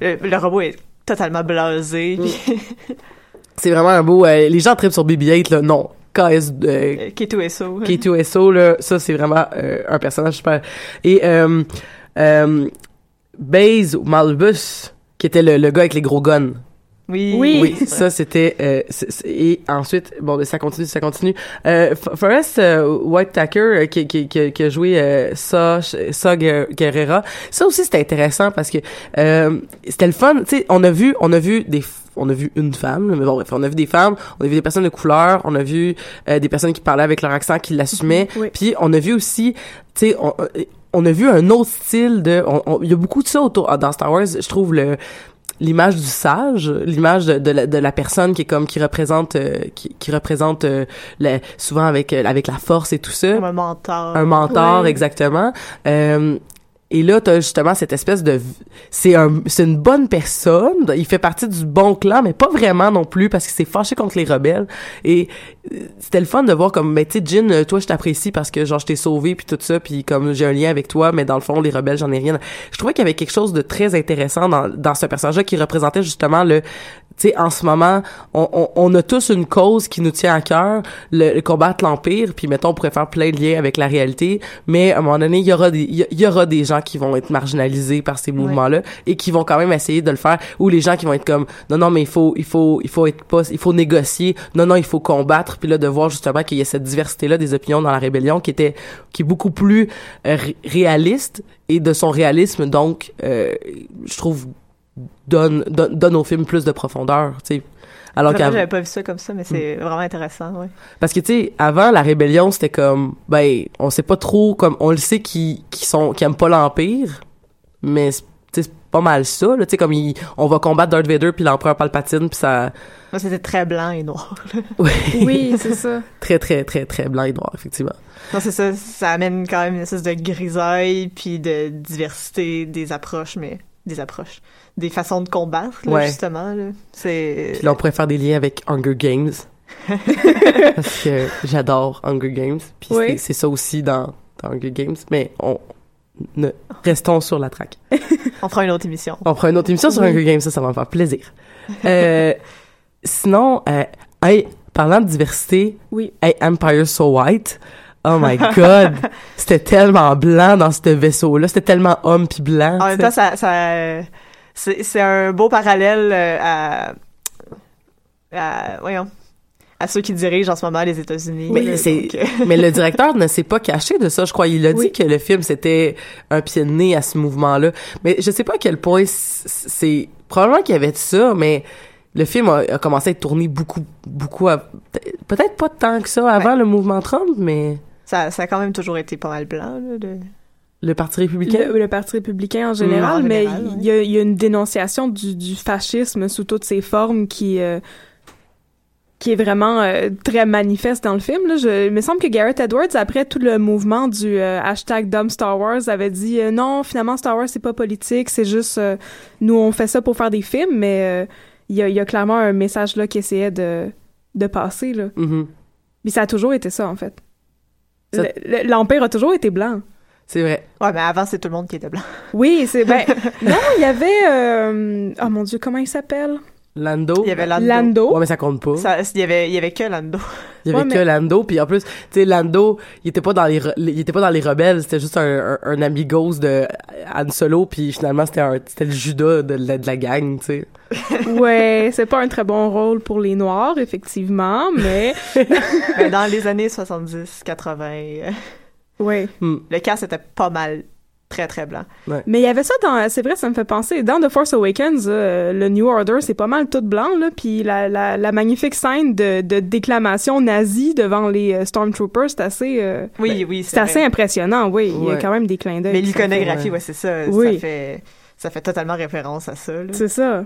le, le robot est totalement blasé. puis- [LAUGHS] C'est vraiment un beau. euh, les gens tripent sur BB-8 là, non. KS, euh, K2SO. K2SO là, ça c'est vraiment euh, un personnage super. Et euh, euh, Baze ou Malbus, qui était le, le gars avec les gros guns. Oui. Oui. Oui, ça c'était euh, c'est- c'est- et ensuite bon ben, ça continue ça continue. Euh, Forrest euh, Whitaker euh, qui, qui, qui, qui a joué euh, ça ça Guer- Guerrera. Ça aussi c'était intéressant parce que euh, c'était le fun, tu sais on a vu on a vu des on a vu une femme, mais bon bref, on a vu des femmes, on a vu des personnes de couleur, on a vu euh, des personnes qui parlaient avec leur accent, qui l'assumaient, Oui. puis on a vu aussi, tu sais, on, on a vu un autre style de, on- on- il y a beaucoup de ça autour dans Star Wars, je trouve le l'image du sage, l'image de, de, la, de la personne qui est comme qui représente euh, qui, qui représente euh, le- souvent avec euh, avec la force et tout ça, Comme un mentor. un mentor Ouais. exactement. Euh, et là, t'as justement cette espèce de, c'est un, c'est une bonne personne. Il fait partie du bon clan, mais pas vraiment non plus parce qu'il s'est fâché contre les rebelles. Et c'était le fun de voir comme, mais tu sais, Jin, euh, toi, je t'apprécie parce que genre je t'ai sauvé puis tout ça, puis comme j'ai un lien avec toi, mais dans le fond, les rebelles, j'en ai rien. Je trouvais qu'il y avait quelque chose de très intéressant dans dans ce personnage-là qui représentait justement le, tu sais, en ce moment, on, on, on a tous une cause qui nous tient à cœur, le, le combattre l'empire, puis mettons, on pourrait faire plein de liens avec la réalité, mais à un moment donné, il y aura des, il y, aura des gens qui vont être marginalisés par ces mouvements-là et qui vont quand même essayer de le faire, ou les gens qui vont être comme, non, non, mais il faut, il faut, il faut être pas, il faut négocier, non, non, il faut combattre, puis là, de voir justement qu'il y a cette diversité-là des opinions dans la rébellion qui était, qui est beaucoup plus euh, ré- réaliste et de son réalisme, donc, euh, je trouve donne, donne, donne au film plus de profondeur, tu sais. Alors qu'avant, j'avais pas vu ça comme ça, mais c'est vraiment intéressant, ouais. parce que tu sais, avant la rébellion, c'était comme, ben, on sait pas trop, comme, on le sait qui, qui sont, qui aiment pas l'empire, mais c'est c'est pas mal ça, là, tu sais, comme il- on va combattre Darth Vader puis l'empereur Palpatine puis ça, c'était très blanc et noir. [LAUGHS] oui, Oui, c'est ça. très très très très blanc et noir effectivement. Non, c'est ça, ça amène quand même une espèce de grisaille puis de diversité des approches, mais des approches, des façons de combattre, là, Ouais. justement, là. C'est... Puis là, on pourrait faire des liens avec Hunger Games. [LAUGHS] Parce que j'adore Hunger Games. Puis Oui. c'est ça aussi dans, dans Hunger Games. Mais on, ne, restons sur la traque. [LAUGHS] On fera une autre émission. On fera une autre émission sur. Hunger Games, ça, ça va me faire plaisir. Euh, sinon, euh, hey, parlant de diversité, Oui. hey, Empire So White, oh my [LAUGHS] god, c'était tellement blanc dans ce vaisseau-là, c'était tellement homme puis blanc. En même temps, ça, ça c'est, un beau parallèle euh, à, à, voyons, à ceux qui dirigent en ce moment les États-Unis. Mais donc, euh, [LAUGHS] Mais le directeur ne s'est pas caché de ça, je crois. Il a dit Oui. que le film, c'était un pied de nez à ce mouvement-là. Mais je sais pas à quel point c'est... Probablement qu'il y avait de ça, mais le film a, a commencé à être tourné beaucoup, beaucoup... à- Peut-être pas tant que ça avant le mouvement Trump, mais ça, ça a quand même toujours été pas mal blanc. Là, de- le Parti républicain... Le, le Parti républicain en général, en mais il y, a, il y a une dénonciation du, du fascisme sous toutes ses formes qui euh, qui est vraiment euh, très manifeste dans le film. Là. Je, il me semble que Garrett Edwards, après tout le mouvement du euh, hashtag Dumb Star Wars, avait dit euh, non, finalement Star Wars c'est pas politique, c'est juste euh, nous on fait ça pour faire des films, mais euh, il y, a, il y a clairement un message là qui essayait de de passer là. Mhm. Puis ça a toujours été ça en fait. Ça- Le- le- L'empire a toujours été blanc. C'est vrai. Ouais, mais avant, c'est tout le monde qui était blanc. Oui, c'est ben [LAUGHS] non, il y avait euh, oh mon dieu, comment il s'appelle? Lando... Il y avait Lando. Lando. Ouais, mais ça compte pas. Ça, il y avait, il y avait que Lando. Il y avait Ouais, que mais- Lando, puis en plus, tu sais, Lando, il était pas dans les, re- il était pas dans les rebelles, c'était juste un, un, un amigos de Han Solo, puis finalement c'était un, c'était le Judas de, la- de la gang, tu sais. [LAUGHS] Ouais, c'est pas un très bon rôle pour les noirs effectivement, mais Mais [LAUGHS] dans les années 70, 80, euh, ouais. le cast était pas mal très, très blanc. Mais il y avait ça dans c'est vrai, ça me fait penser dans The Force Awakens, euh, le New Order, c'est pas mal tout blanc là, puis la, la, la magnifique scène de, de déclamation nazie devant les euh, Stormtroopers, c'est assez euh, Oui, oui, c'est assez impressionnant, oui, il y a quand même des clins d'œil. Mais l'iconographie, ouais. ouais, c'est ça. Oui. Ça fait, ça fait totalement référence à ça, là. C'est ça.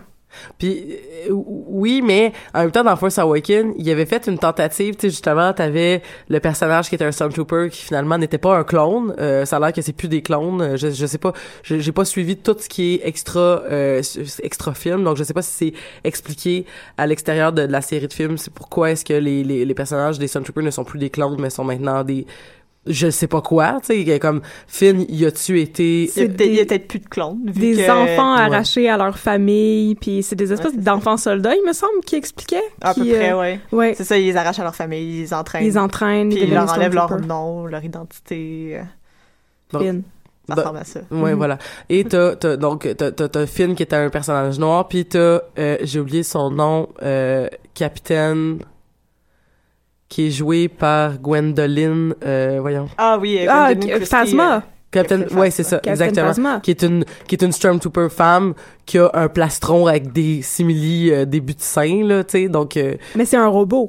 Puis euh, oui, mais en même temps dans Force Awakens, il avait fait une tentative, tu sais justement, t'avais le personnage qui était un Stormtrooper qui finalement n'était pas un clone. Euh, ça a l'air que c'est plus des clones. Euh, Je, je sais pas, j'ai pas suivi tout ce qui est extra euh, extra film, donc je sais pas si c'est expliqué à l'extérieur de, de la série de films. C'est pourquoi est-ce que les, les les personnages des Stormtroopers ne sont plus des clones mais sont maintenant des je sais pas quoi, tu sais, comme Finn, y a-tu été Il y a C'est peut-être- il y a peut-être plus de clones. vu Des que- enfants ouais. arrachés à leur famille, puis c'est des espèces Ouais, d'enfants soldats, il me semble, qui expliquaient. À peu près, euh, ouais. Ouais. C'est ça, ils les arrachent à leur famille, ils les entraînent. Ils entraînent, puis ils leur enlèvent leur nom, leur identité. euh. Bon. Finn. Ça ressemble à ça. Ouais, voilà. Et t'as, t'as donc t'as, Finn qui était un personnage noir, puis t'as euh, j'ai oublié son nom, euh, Capitaine, qui est joué par Gwendoline, euh, voyons, Ah oui, euh, Ah, Christie, Phasma. euh, Captain, Captain ouais, c'est ça, Captain exactement, Phasma. qui est une qui est une stormtrooper femme qui a un plastron avec des simili euh, début de sein là, tu sais, donc euh, Mais c'est un robot.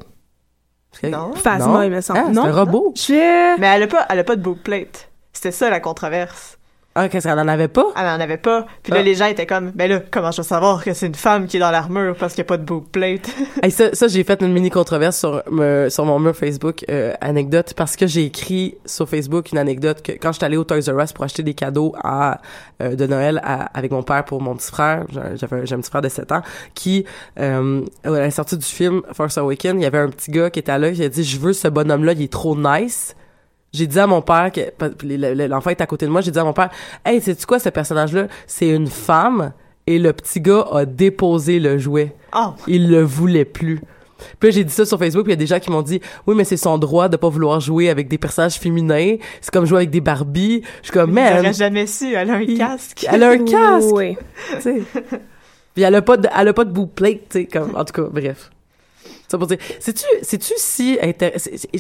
Non. Phasma, Non. il me semble. Ah, c'est non? un robot. Je... Mais elle a pas, elle a pas de bookplate. C'était ça la controverse. Ah, qu'est-ce qu'elle en avait pas? Elle en avait pas. Puis là, Ah. les gens étaient comme, ben là, comment je vais savoir que c'est une femme qui est dans l'armure parce qu'il n'y a pas de bookplate? [LAUGHS] Hey, ça, ça j'ai fait une mini controverse sur me- sur mon mur Facebook euh, anecdote parce que j'ai écrit sur Facebook une anecdote que quand j'étais allée au Toys R Us pour acheter des cadeaux à euh, de Noël à- avec mon père pour mon petit frère, j'avais un- j'ai un petit frère de 7 ans qui euh, à la sortie du film Force Awakens, il y avait un petit gars qui était là qui a dit je veux ce bonhomme là, il est trop nice. J'ai dit à mon père que l'enfant est à côté de moi, j'ai dit à mon père "Hey, sais-tu quoi ce personnage là, c'est une femme." Et le petit gars a déposé le jouet Oh, il le voulait plus. Puis là, j'ai dit ça sur Facebook, puis il y a des gens qui m'ont dit oui, mais c'est son droit de pas vouloir jouer avec des personnages féminins. C'est comme jouer avec des Barbies. Je suis comme man, j'aurais jamais su. Elle a un casque. elle a un casque. Oui. tu. Puis elle a pas de, elle a pas de bout plate, tu sais, comme en tout cas, bref. Ça pour dire, sais-tu, sais-tu si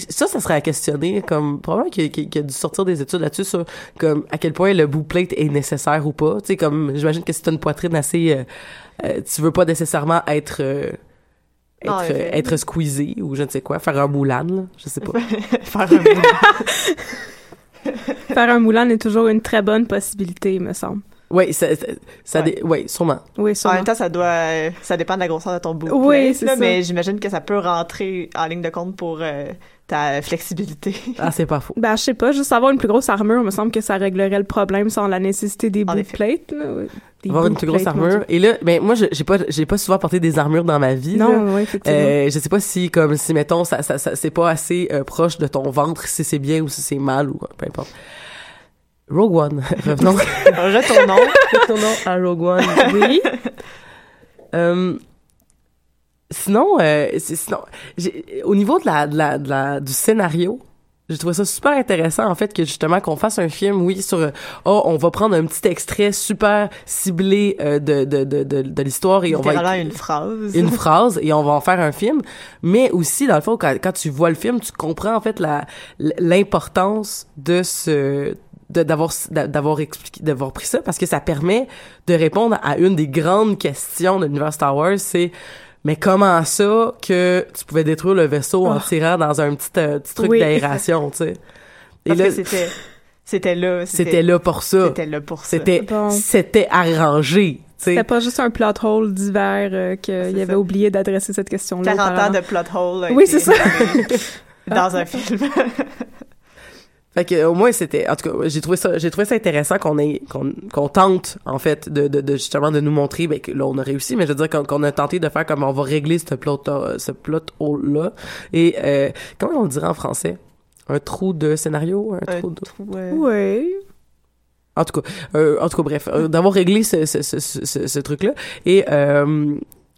ça, ça serait à questionner, comme probablement qu'il y a- qu'il y a dû sortir des études là-dessus sur comme à quel point le bout plate est nécessaire ou pas. Tu sais, comme j'imagine que si t'as une poitrine assez, euh, euh, tu veux pas nécessairement être euh, être, effet. être squeezé ou je ne sais quoi, faire un moulin, là, je sais pas. [LAUGHS] Faire un bout. [LAUGHS] Faire un Moulin est toujours une très bonne possibilité, il me semble. Oui, ça, ça, ça Ouais. dé- ouais, sûrement. Oui, En sûrement. même temps, ça doit, euh, ça dépend de la grosseur de ton bout. Oui, c'est ça. Mais j'imagine que ça peut rentrer en ligne de compte pour euh, ta flexibilité. Ah, c'est pas faux. Ben, je sais pas, juste avoir une plus grosse armure, il me semble que ça réglerait le problème sans la nécessité des En effet. plates. Des Avoir une plus grosse armure. Et là, ben moi, je- j'ai pas, j'ai pas souvent porté des armures dans ma vie. Non, oui, effectivement. Euh, je sais pas si comme si mettons ça, ça, ça- c'est pas assez euh, proche de ton ventre si c'est bien ou si c'est mal ou peu importe. Rogue One. [LAUGHS] Revenons. Retournons. Retournons à Rogue One. oui. [LAUGHS] Euh, sinon, euh, sinon, au niveau de la, de la, de la, du scénario, j'ai trouvé ça super intéressant en fait que justement qu'on fasse un film, oui, sur oh on va prendre un petit extrait super ciblé euh, de, de, de, de, de l'histoire et on va une phrase. une phrase et on va en faire un film mais aussi dans le fond quand, quand tu vois le film tu comprends en fait la l'importance de ce d'avoir d'avoir expliqué d'avoir pris ça parce que ça permet de répondre à une des grandes questions de l'univers Star Wars c'est mais comment ça que tu pouvais détruire le vaisseau en Oh. tirant dans un petit, euh, petit truc Oui. d'aération tu sais [LAUGHS] et Parce là que c'était, c'était là. c'était là pour ça C'était là pour ça. c'était Bon. c'était arrangé tu sais C'était pas juste un plot hole d'hiver euh, qu'il avait ça. oublié d'adresser cette question-là. 40 ans de plot hole. Oui, c'est ça. [LAUGHS] Dans un film. [LAUGHS] Fait que au moins c'était en tout cas j'ai trouvé ça j'ai trouvé ça intéressant qu'on ait qu'on qu'on tente en fait de, de, de justement de nous montrer ben, que là on a réussi mais je veux dire qu'on a tenté de faire comme on va régler ce plot ce plot hole là et euh, comment on le dirait en français? Un trou de scénario un Un trou de... trou, euh, Oui. en tout cas euh, en tout cas bref euh, d'avoir réglé ce ce, ce, ce, ce truc là et euh,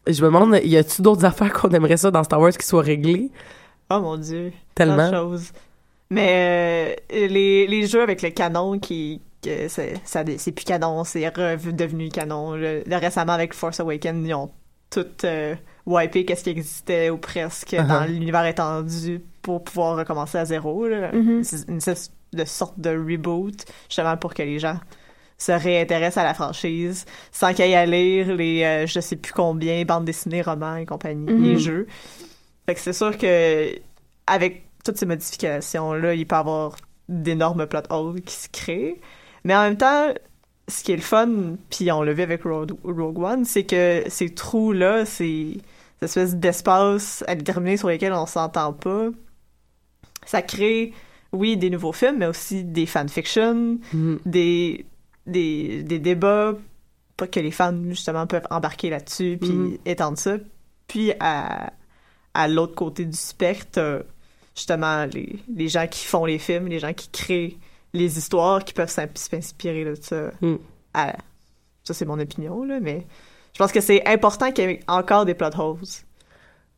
je me demande y a-tu d'autres affaires qu'on aimerait ça dans Star Wars qui soient réglées? Oh mon dieu. tellement Tant de choses. Mais euh, les, les jeux avec le canon qui que c'est plus canon, c'est redevenu canon. Le, le- récemment avec Force Awakens, ils ont tout euh, wipé qu'est-ce qui existait ou presque Uh-huh. dans l'univers étendu pour pouvoir recommencer à zéro. là. Mhm. C'est une sorte de sorte de reboot justement pour que les gens se réintéressent à la franchise sans qu'il y ait à lire les euh, je sais plus combien bandes dessinées, romans et compagnie, Mhm. les jeux. Fait que c'est sûr que avec toutes ces modifications-là, il peut y avoir d'énormes plot holes qui se créent. Mais en même temps, ce qui est le fun, puis on l'a vu avec Rogue, Rogue One, c'est que ces trous-là, ces cette espèce d'espace à déterminer sur lesquels on s'entend pas, ça crée, oui, des nouveaux films, mais aussi des fanfictions, Mhm. des, des, des débats, pas que les fans, justement, peuvent embarquer là-dessus, puis Mhm. étendre ça. Puis à, à l'autre côté du spectre, justement les, les gens qui font les films, les gens qui créent les histoires, qui peuvent s'in- s'inspirer de ça. Mm. À- ça, c'est mon opinion, là, mais je pense que c'est important qu'il y ait encore des plot holes.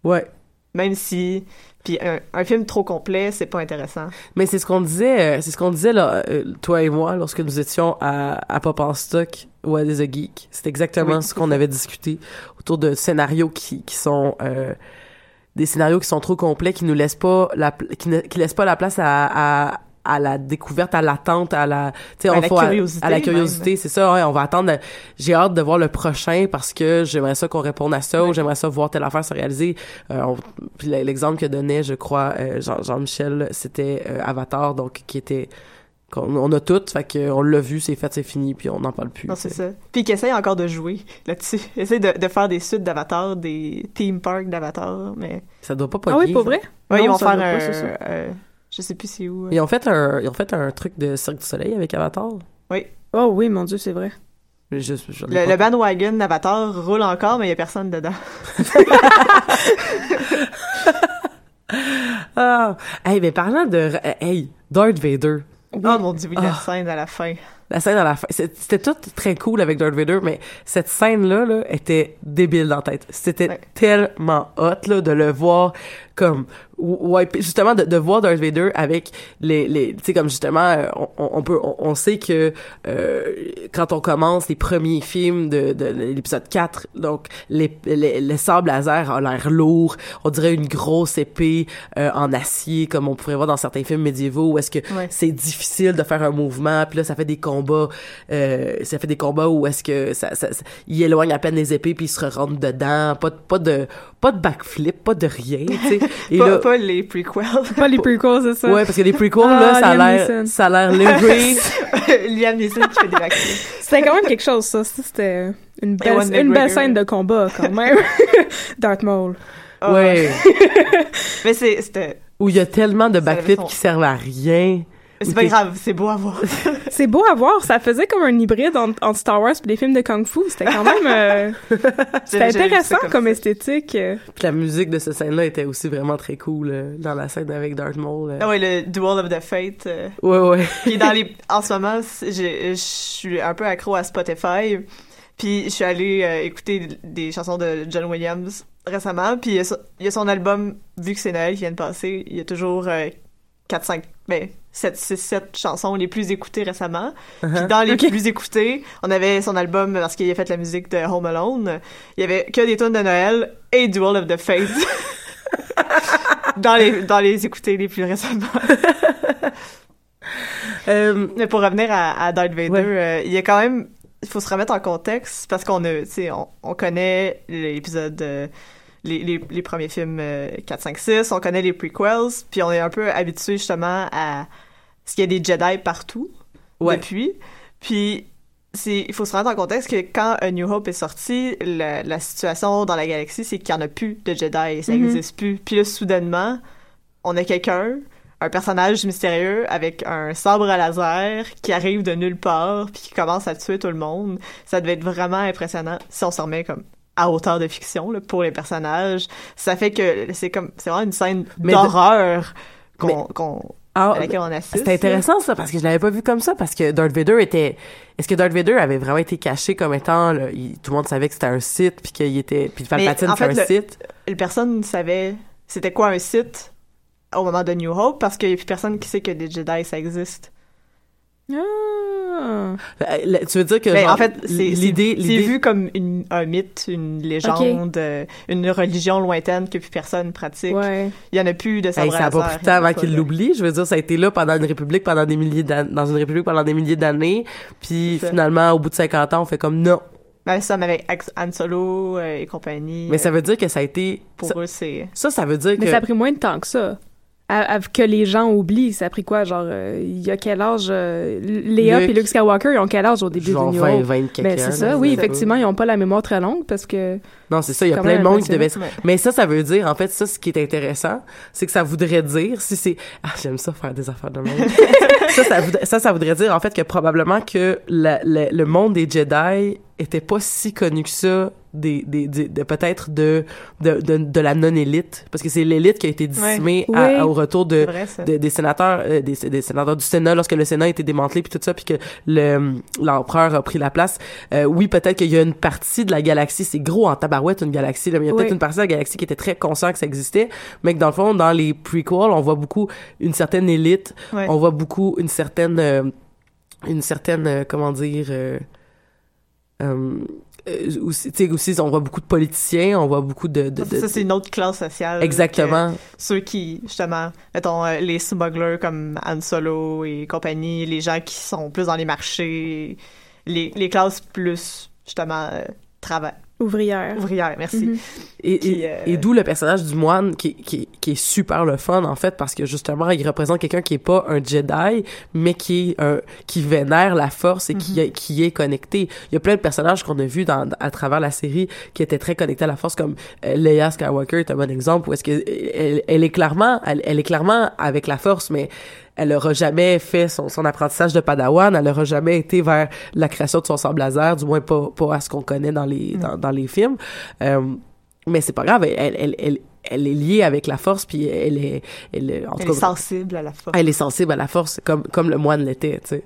Ouais. même si puis un, un film trop complet, c'est pas intéressant. Mais c'est ce qu'on disait, euh, c'est ce qu'on disait là, euh, toi et moi, lorsque nous étions à, à Pop en stock ou à Des a Geek. C'est exactement Oui, ce qu'on avait discuté autour de scénarios qui, qui sont euh, des scénarios qui sont trop complets, qui nous laissent pas la, qui, ne, qui laissent pas la place à, à à la découverte, à l'attente, à la, tu sais, À on la faut- curiosité à la curiosité, c'est ça. Ouais, on va attendre. J'ai hâte de voir le prochain parce que j'aimerais ça qu'on réponde à ça ou j'aimerais ça voir telle affaire se réaliser. Euh, on- puis l'exemple que donnait, je crois, euh, Jean- Jean-Michel, c'était euh, Avatar, donc qui était qu'on on a tout, fait que on l'a vu, c'est fait, c'est fini, puis on n'en parle plus. Non, c'est ça. Puis qu'ils essayent encore de jouer là-dessus. Essayent de, de faire des suites d'Avatar, des theme parks d'Avatar, mais... Ça doit pas Ah pogner. oui, pour vrai? Ouais, ils vont faire un... pas, euh, je sais plus c'est où. euh. Ils ont fait un, ils ont fait un truc de Cirque du Soleil avec Avatar. Oh oui, mon Dieu, c'est vrai. Je, Le, pas- le bandwagon d'Avatar roule encore, mais il y a personne dedans. [LAUGHS] Ah, hey, mais parlant de, hey, Darth Vader. Oh mon dieu, oui, la Ah. scène à la fin. La scène à la fin, c'était tout très cool avec Darth Vader, mais cette scène-là là, était débile dans la tête. C'était Ouais. tellement hot là, de le voir comme ouais, justement de, de voir Darth Vader avec les les tu sais comme justement euh, on, on peut on, on sait que euh, quand on commence les premiers films de, de l'épisode 4 donc les, les les sables laser a l'air lourd. On dirait une grosse épée euh, en acier comme on pourrait voir dans certains films médiévaux où est-ce que Ouais. c'est difficile de faire un mouvement puis là ça fait des combats euh, ça fait des combats où est-ce que ça, ça, ça- il éloigne à peine les épées puis il se rentre dedans. Pas de pas de pas de backflip pas de rien tu sais. [LAUGHS] Et Pas, là pas les prequels. Pas les prequels, c'est ça? ouais parce que les prequels Ah, là ça a l'air ça a l'air léger [LAUGHS] Liam Neeson qui fait des vaccins. C'était quand même quelque chose, ça. C'était une belle, une belle scène de combat, quand même. [LAUGHS] Darth Maul. Ah, ouais [LAUGHS] Mais c'était- où il y a tellement de backflips son- qui servent à rien c'est pas grave, c'est beau à voir. [LAUGHS] C'est beau à voir. Ça faisait comme un hybride entre, entre Star Wars et les films de Kung Fu. C'était quand même... euh, [LAUGHS] C'était intéressant comme, esthétique. puis la musique de cette scène là était aussi vraiment très cool euh, dans la scène avec Darth Maul euh. Ah ouais, le Duel of the Fate. euh, ouais ouais qui est dans les [LAUGHS] en ce moment je suis un peu accro à Spotify puis je suis allée euh, écouter des chansons de John Williams récemment puis il y a son, il y a son album vu que c'est Noël qui vient de passer il y a toujours 4 5 ben 7 6 7 chansons les plus écoutées récemment. Puis dans les plus écoutées on avait son album parce qu'il a fait la musique de Home Alone. Il y avait que des tunes de Noël et Duel of the Fate [LAUGHS] dans les dans les écoutés les plus récemment. [LAUGHS] Euh, mais pour revenir à, à Darth Vader, Ouais. euh, il y a quand même, il faut se remettre en contexte parce qu'on a, on, on connaît l'épisode, euh, les, les, les premiers films euh, 4, 5, 6, on connaît les prequels, puis on est un peu habitué justement à ce qu'il y a des Jedi partout Ouais. depuis. Puis il faut se remettre en contexte que quand A New Hope est sorti, la, la situation dans la galaxie, c'est qu'il n'y en a plus de Jedi, ça Mhm. n'existe plus. Puis là, soudainement, on a quelqu'un, un personnage mystérieux avec un sabre à laser qui arrive de nulle part puis qui commence à tuer tout le monde. Ça devait être vraiment impressionnant si on se remet comme à hauteur de fiction là, pour les personnages. Ça fait que c'est comme c'est vraiment une scène de- d'horreur qu'on Mais- qu'on ah, à laquelle on assiste. C'est intéressant ça parce que je l'avais pas vu comme ça parce que Darth Vader était est-ce que Darth Vader avait vraiment été caché comme étant là, il- tout le monde savait que c'était un site puis qu'il était puis Palpatine en c'est fait, un site. Personne ne savait c'était quoi un site au moment de New Hope parce qu'il y a plus personne qui sait que des Jedi ça existe. Ah. Euh, tu veux dire que Ben, genre, en fait, l'idée c'est- vu comme une, un mythe, une légende, euh, une religion lointaine que plus personne pratique. Ouais. Il y en a plus de Hey, sabre ça a pas pris temps avant qu'il l'oublie. Je veux dire, ça a été là pendant une république, pendant des milliers d'années, dans une république pendant des milliers d'années. Puis finalement, au bout de 50 ans, on fait comme non. Ben, ça, mais avec Han Solo euh, et compagnie. Mais ça veut dire que ça a été. pour ça, eux, c'est. ça, ça veut dire Mais que. ça a pris moins de temps que ça. À- à- que les gens oublient. Ça a pris quoi? Genre, euh, il y a quel âge? euh, Léa et Luke Skywalker, ils ont quel âge au début genre du New 20, Hope? 20 quelques Ben, c'est ça, oui, effectivement, ils ont pas la mémoire très longue parce que... Non, c'est ça, il y a plein de monde qui devait... Mais ça, ça veut dire, en fait, ça, ce qui est intéressant, c'est que ça voudrait dire, si c'est... Ah, j'aime ça, faire des affaires de même. [LAUGHS] ça, ça, voudrait, ça, ça voudrait dire, en fait, que probablement que la- la- le monde des Jedi était pas si connu que ça des, des, des- de peut-être de, de, de, de la non-élite. Parce que c'est l'élite qui a été dissimée à- Oui. au retour de, vrai, des sénateurs euh, des, des sénateurs du Sénat lorsque le Sénat a été démantelé puis tout ça puis que le l'empereur a pris la place Euh, oui peut-être qu'il y a une partie de la galaxie c'est gros en tabarouette une galaxie là, mais il y a Oui. peut-être une partie de la galaxie qui était très conscient que ça existait mais que dans le fond dans les prequels on voit beaucoup une certaine élite Ouais. on voit beaucoup une certaine euh, une certaine euh, comment dire euh, euh, euh, tu sais, aussi, on voit beaucoup de politiciens, on voit beaucoup de... de, de- Ça, c'est une autre classe sociale. Exactement. Ceux qui, justement, mettons, euh, les smugglers comme Han Solo et compagnie, les gens qui sont plus dans les marchés, les, les classes plus, justement, euh, travail, Ouvrière. ouvrières, merci. Mhm. Et, et, euh, et d'où le personnage du moine qui, qui, qui est super le fun en fait parce que justement il représente quelqu'un qui est pas un Jedi mais qui est un qui vénère la force et qui, est- qui est connecté. Il y a plein de personnages qu'on a vus dans, à travers la série qui étaient très connectés à la force comme euh, Leia Skywalker est un bon exemple où est-ce que elle, elle est clairement elle, elle est clairement avec la force mais elle aura jamais fait son, son apprentissage de padawan, elle aura jamais été vers la création de son sable laser, du moins pas, pas à ce qu'on connaît dans les, dans, dans les films. Euh, mais c'est pas grave, elle, elle, elle, elle est liée avec la force, puis elle est, elle, est- en Elle tout est cas, sensible à la force. elle est sensible à la force, comme, comme le moine l'était, tu sais.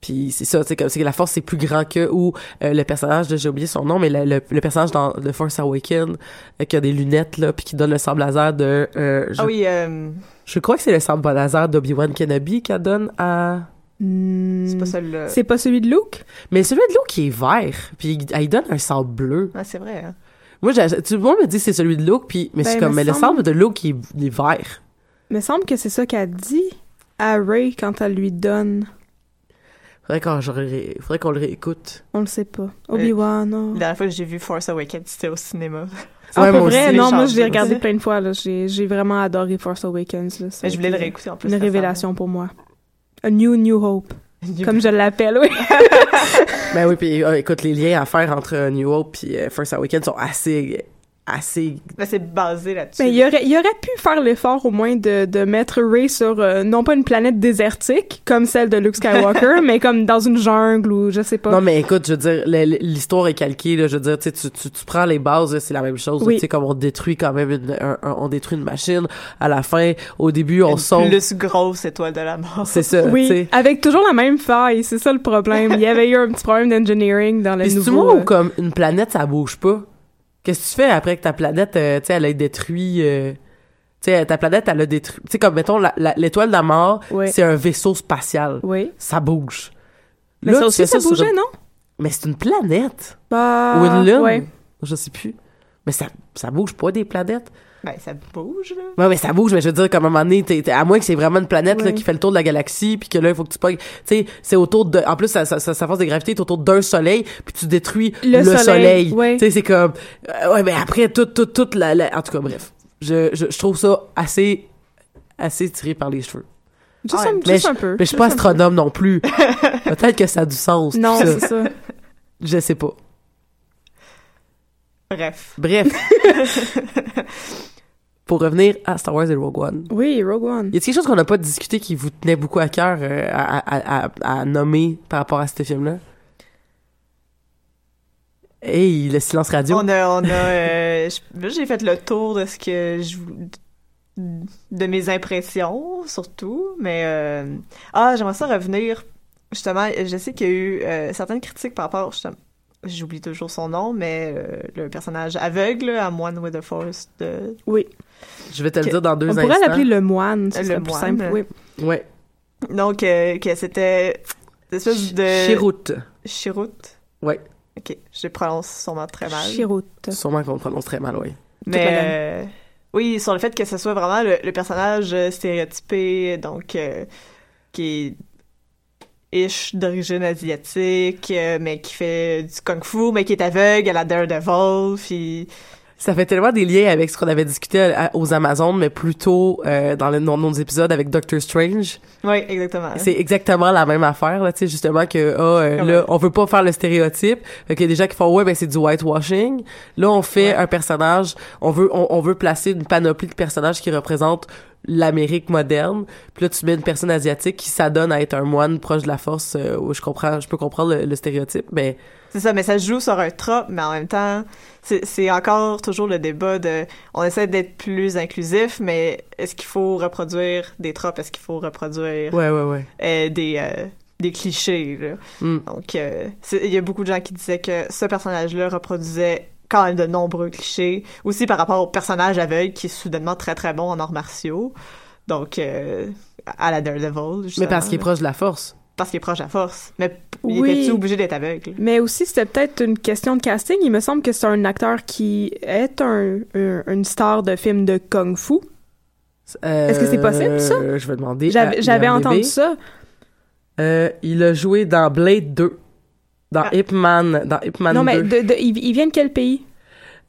Puis c'est ça, c'est comme c'est que la force c'est plus grand que ou euh, le personnage de j'ai oublié son nom mais le, le, le personnage dans The Force Awakens euh, qui a des lunettes là puis qui donne le sable laser de euh, je, Ah oui, euh, je crois que c'est le sable laser d'Obi-Wan Kenobi qu'elle donne à Hmm. c'est pas celle-là. C'est pas celui de Luke? mais celui de l'eau qui est vert puis il- elle donne un sable bleu Ah, c'est vrai, hein. moi j'ai- tout le monde me dit que c'est celui de Luke puis mais Ben, c'est comme me mais le sable de Luke qui est, il est vert Il me semble que c'est ça qu'elle dit à Ray quand elle lui donne. Faudrait qu'on ré- faudrait qu'on le réécoute On le sait pas. Obi-Wan, non. La dernière fois que j'ai vu Force Awakens, c'était au cinéma. Ah, Ouais, pour vrai? aussi. Non, moi, je l'ai regardé plein de fois, là. J'ai, j'ai vraiment adoré Force Awakens, là. Mais a je voulais le réécouter en plus. Une révélation pour moi. A new, new hope. [LAUGHS] New- Comme je l'appelle, oui. [LAUGHS] ben oui puis euh, écoute les liens à faire entre euh, New Hope puis euh, First Awakens sont assez assez Mais c'est basé là-dessus. Mais il aurait, il aurait pu faire l'effort au moins de, de mettre Ray sur, euh, non pas une planète désertique, comme celle de Luke Skywalker, [LAUGHS] mais comme dans une jungle ou je sais pas. Non, mais écoute, je veux dire, l'histoire est calquée, là. Je veux dire, tu sais, tu, tu, tu prends les bases, là, c'est la même chose. Oui. Tu sais, comme on détruit quand même une, un- un- on détruit une machine. À la fin, au début, on sauve. plus grosse étoile de la mort. C'est ça, oui, avec toujours la même faille, c'est ça le problème. Il y avait eu un petit problème d'engineering dans le Puis c'est nouveau... ou euh, comme une planète, ça bouge pas? Qu'est-ce que tu fais après que ta planète, euh, tu sais, elle a détruit, euh, tu sais, ta planète, elle a détruit, tu sais, comme, mettons, l'étoile de la mort, c'est un vaisseau spatial. Oui. Ça bouge. Mais Là, ça aussi, ça bougeait, non? Mais c'est une planète. Bah, Ou une lune. Ouais. Je sais plus. Mais ça, ça bouge pas des planètes. Ben, ça bouge, là. Ouais, mais ça bouge, mais je veux dire, comme à un moment donné, t'es- à moins que c'est vraiment une planète là, Ouais. qui fait le tour de la galaxie, puis que là, il faut que tu pognes. Tu sais, c'est autour de. En plus, sa, sa, sa force de gravité est autour d'un soleil, puis tu détruis Le le, soleil, soleil. ouais. Tu sais, c'est comme. euh, ouais, mais après, toute, toute, toute la, la- En tout cas, bref. Je, je, je trouve ça assez. assez tiré par les cheveux. Juste, Ah, un, mais juste je- un peu. Mais je suis pas astronome non plus. [LAUGHS] Peut-être que ça a du sens. Non, ça. c'est ça. Je sais pas. Bref. Bref. [LAUGHS] Pour revenir à Star Wars et Rogue One. Oui, Rogue One. Y a quelque chose qu'on n'a pas discuté qui vous tenait beaucoup à cœur euh, à, à, à, à nommer par rapport à ce film-là? Hey, le silence radio. On a, on a, euh, [LAUGHS] j'ai fait le tour de ce que je, de mes impressions, surtout, mais, euh, ah, j'aimerais ça revenir, justement, je sais qu'il y a eu certaines critiques par rapport, justement, j'oublie toujours son nom, mais euh, le personnage aveugle à One with the Force de, Oui. Je vais te le que- dire dans deux On instants. pourrait l'appeler le moine, ce Le plus moine. simple. Oui. Ouais. donc, euh, que c'était, une espèce de... Chiroute. Chirut. Ouais. Ok, je prononce sûrement très mal. Chirrut. Sûrement qu'on le prononce très mal, oui. Mais euh, oui, sur le fait que ce soit vraiment le, le personnage euh, stéréotypé, donc euh, qui est ish d'origine asiatique, euh, mais qui fait du kung-fu, mais qui est aveugle à la Daredevil, puis Ça fait tellement des liens avec ce qu'on avait discuté à- à- aux Amazones, mais plutôt euh, dans, le, dans nos épisodes avec Doctor Strange. oui, exactement. C'est exactement la même affaire, là, tu sais, justement que, ah, euh, là, on veut pas faire le stéréotype. Fait qu'il y a des gens qui font, ouais, ben, c'est du whitewashing. Là, on fait Ouais. un personnage, on veut, on, on veut placer une panoplie de personnages qui représentent l'Amérique moderne. Puis là, tu mets une personne asiatique qui s'adonne à être un moine proche de la force, euh, où je comprends, je peux comprendre le, le stéréotype, mais C'est ça, mais ça se joue sur un trop, mais en même temps, c'est encore toujours le débat de, on essaie d'être plus inclusif, mais est-ce qu'il faut reproduire des tropes, est-ce qu'il faut reproduire Ouais, ouais, ouais. euh, des euh, des clichés là? Mm. Donc euh, il y a beaucoup de gens qui disaient que ce personnage-là reproduisait quand même de nombreux clichés, aussi par rapport au personnage aveugle qui est soudainement très très bon en arts martiaux. Donc euh, à la Daredevil. Mais justement, parce qu'il est proche de la force. Parce qu'il est proche la force. Mais il Oui. était-tu obligé d'être aveugle? Mais aussi, c'était peut-être une question de casting. Il me semble que c'est un acteur qui est un, un- une star de film de kung-fu. Est-ce que c'est possible, ça? Euh, Je vais demander. J'avais à entendu ça. Euh, il a joué dans Blade 2. Dans Ah. Ip Man. Dans Ip Man non, mais 2. de, de- il, il vient de quel pays?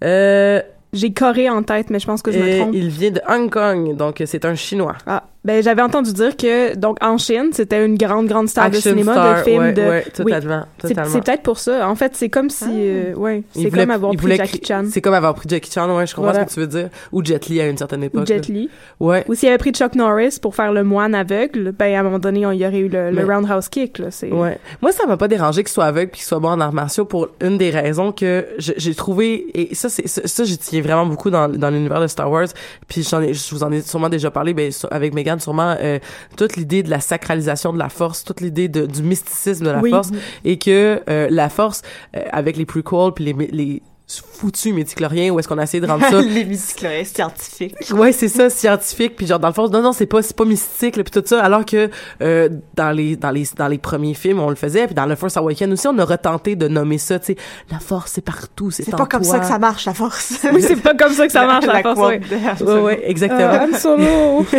Euh, J'ai Corée en tête, mais je pense que je me trompe. il vient de Hong Kong, donc c'est un Chinois. Ah, ben j'avais entendu dire que donc en Chine, c'était une grande grande star de Action cinéma, star, de film, ouais, de ouais, oui. totalement, C'est totalement. c'est peut-être pour ça. En fait, c'est comme si Ah. euh, ouais, Il c'est comme avoir il pris voulait Jackie Chan C'est comme avoir pris Jackie Chan, ouais, je comprends Voilà. ce que tu veux dire. Ou Jet Li à une certaine ou époque. Jet là. Li. Ouais. Ou s'il avait pris Chuck Norris pour faire le moine aveugle, ben à un moment donné, on y aurait eu le, le Mais- roundhouse kick là, c'est Ouais. Moi, ça m'a pas dérangé qu'il soit aveugle puis qu'il soit bon en arts martiaux pour une des raisons que j'ai trouvé et ça c'est ça, ça, j'y tiens vraiment beaucoup dans, dans l'univers de Star Wars. Puis j'en ai, je vous en ai sûrement déjà parlé, ben avec Megan sûrement euh, toute l'idée de la sacralisation de la force, toute l'idée du mysticisme de la Oui. force et que euh, la force euh, avec les prequels puis les les foutus médicloriens où est-ce qu'on a essayé de rendre [LAUGHS] ça Les musicleurs scientifiques. Ouais, c'est ça, scientifique, puis genre dans le fond, non non, c'est pas c'est pas mystique là, puis tout ça, alors que euh, dans les dans les dans les premiers films, on le faisait, puis dans le First Awaken aussi, on a retenté de nommer ça, tu sais, la force c'est partout, c'est pas comme toi. ça que ça marche, la force. [LAUGHS] Oui, c'est pas comme ça que ça marche la, force. quote ouais. Ouais, ouais, exactement. Han Solo. [LAUGHS]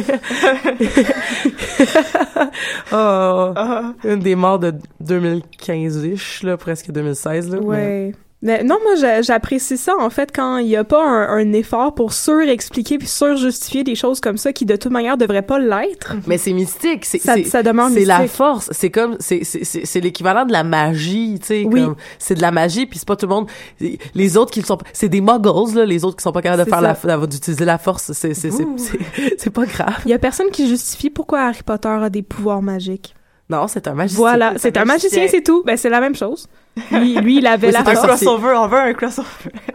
Oh, Ah. une des morts de 2015-ish, là, presque 2016, là. Ouais. Mais non, moi, j'a- j'apprécie ça, en fait, quand il y a pas un, un effort pour surexpliquer puis surjustifier des choses comme ça qui, de toute manière, devraient pas l'être. Mais c'est mystique, c'est Ça- ça demeure c'est la force, c'est comme c'est l'équivalent de la magie, tu sais Oui. comme c'est de la magie puis c'est pas tout le monde les autres qui le sont pas- c'est des muggles là, les autres qui sont pas capables de faire ça. la- d'utiliser la force, c'est c'est c'est Ouh. c'est [LAUGHS] c'est pas grave. Il y a personne qui justifie pourquoi Harry Potter a des pouvoirs magiques. Non, c'est un magicien. Voilà, c'est un un magicien, c'est tout. Ben, c'est la même chose. Lui, lui il avait Oui, la c'est Un un force. sorcier. crossover, on veut un crossover.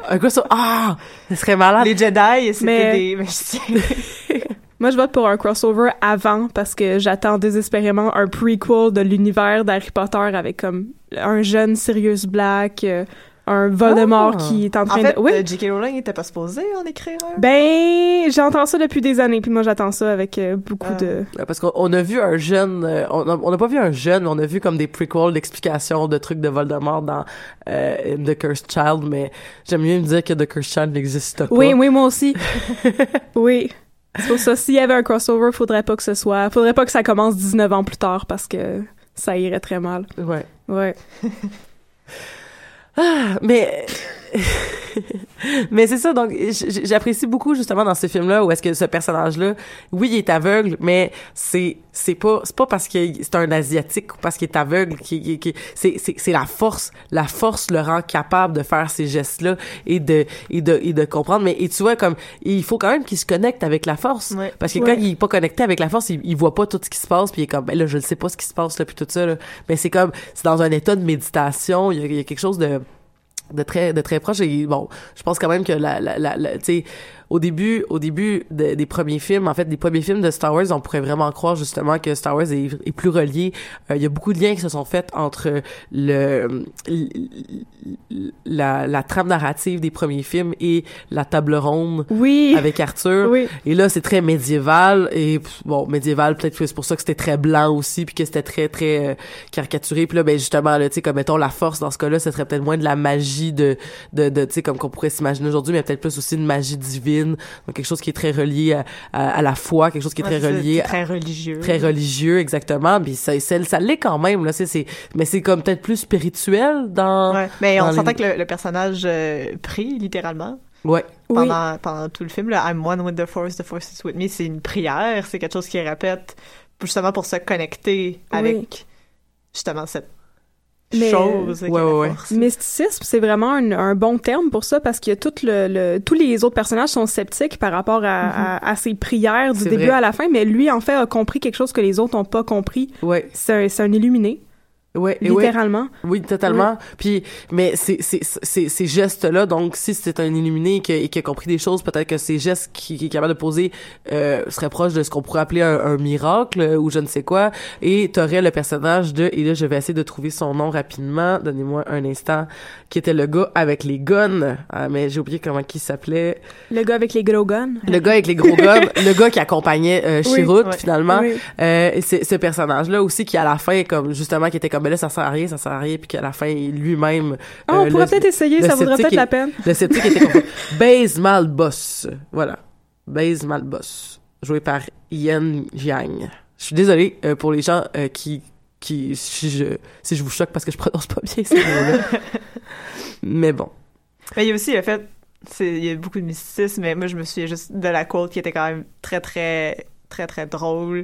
Un ça ah, ça serait malade. Les Jedi, c'était Mais- des magiciens. [LAUGHS] Moi, je vote pour un crossover avant parce que j'attends désespérément un prequel de l'univers d'Harry Potter avec comme un jeune Sirius Black, euh, un Voldemort Ah. qui est en En train fait, de... Oui. euh, J.K. Rowling était pas supposée en écrire un? Ben, j'entends ça depuis des années, puis moi j'attends ça avec euh, beaucoup Ah. de... Parce qu'on on a vu un jeune, euh, on n'a pas vu un jeune, mais on a vu comme des prequels d'explications de trucs de Voldemort dans euh, The Cursed Child, mais j'aime mieux me dire que The Cursed Child n'existe pas. Oui, oui, moi aussi. [LAUGHS] oui. C'est pour ça, s'il y avait un crossover, faudrait pas que ce soit... Faudrait pas que ça commence 19 ans plus tard parce que ça irait très mal. Ouais. Ouais. [LAUGHS] Ah, mais [LAUGHS] mais c'est ça donc j'apprécie beaucoup justement dans ce film là où est-ce que ce personnage là oui il est aveugle mais c'est c'est pas c'est pas parce que c'est un asiatique ou parce qu'il est aveugle qui qui, qui- c'est c'est c'est la force la force le rend capable de faire ces gestes là et de et de et de comprendre mais et tu vois comme il faut quand même qu'il se connecte avec la force Ouais. parce que Ouais. quand il est pas connecté avec la force il, il voit pas tout ce qui se passe puis il est comme ben là je ne sais pas ce qui se passe là puis tout ça là mais c'est comme c'est dans un état de méditation il y a, il y a quelque chose de de très de très proche et bon je pense quand même que la la, la, la- tu au début au début de- des premiers films en fait des premiers films de Star Wars on pourrait vraiment croire justement que Star Wars est, est plus relié Euh, il y a beaucoup de liens qui se sont faits entre le la, la trame narrative des premiers films et la table ronde Oui. avec Arthur Oui. et là, c'est très médiéval et bon, médiéval peut-être que c'est pour ça que c'était très blanc aussi puis que c'était très très euh, caricaturé. Puis là ben justement là, tu sais comme mettons la force dans ce cas-là, ce serait peut-être moins de la magie de de, de tu sais comme qu'on pourrait s'imaginer aujourd'hui, mais peut-être plus aussi une magie divine, donc quelque chose qui est très relié à, à, à la foi, quelque chose qui est Ouais, très relié très religieux. très religieux exactement puis ça ça, ça l'est quand même là c'est mais c'est comme peut-être plus spirituel dans Ouais. Mais dans on les- s'entend que le, le personnage euh, prie littéralement ouais Oui. pendant, pendant tout le film. Là, I'm one with the force, the force is with me. C'est une prière, c'est quelque chose qu'il répète justement pour se connecter avec justement cette Mais, chose. ouais, qu'est la ouais, ouais. force. Mysticisme, c'est vraiment un, un bon terme pour ça parce que tout le, le- tous les autres personnages sont sceptiques par rapport à, à, à ses prières du début vrai. à la fin, mais lui, en fait, a compris quelque chose que les autres n'ont pas compris. ouais C'est un, c'est un illuminé. Ouais, ouais. littéralement. Oui, totalement. Puis, mais c'est c'est c'est ces gestes-là. Donc, si c'est un illuminé et qui, qui a compris des choses, peut-être que ces gestes qui, qui est capable de poser euh, seraient proches de ce qu'on pourrait appeler un, un miracle euh, ou je ne sais quoi. Et t'aurais le personnage de et là, je vais essayer de trouver son nom rapidement. Donnez-moi un instant. Qui était le gars avec les guns. Ah, mais j'ai oublié comment il s'appelait. Le gars avec les gros guns. Le gars avec les gros [LAUGHS] guns. le gars qui accompagnait euh, Oui. Ouais. finalement. Oui. Euh, c'est ce personnage-là aussi qui à la fin comme justement qui était comme ben là ça sert à rien ça sert à rien puis qu'à la fin lui-même Ah, euh, on pourrait le- peut-être essayer, ça vaudrait peut-être la peine. le sceptique était comme [LAUGHS] Baze Malboss voilà. Baze Malboss joué par Ian Jiang. Je suis désolé euh, pour les gens euh, qui qui si je si je vous choque parce que je prononce pas bien ces mots-là. [LAUGHS] Mais bon. Mais il y a aussi le fait, il y a beaucoup de mysticisme, mais moi, je me souviens juste de la quote qui était quand même très, très, très, très drôle.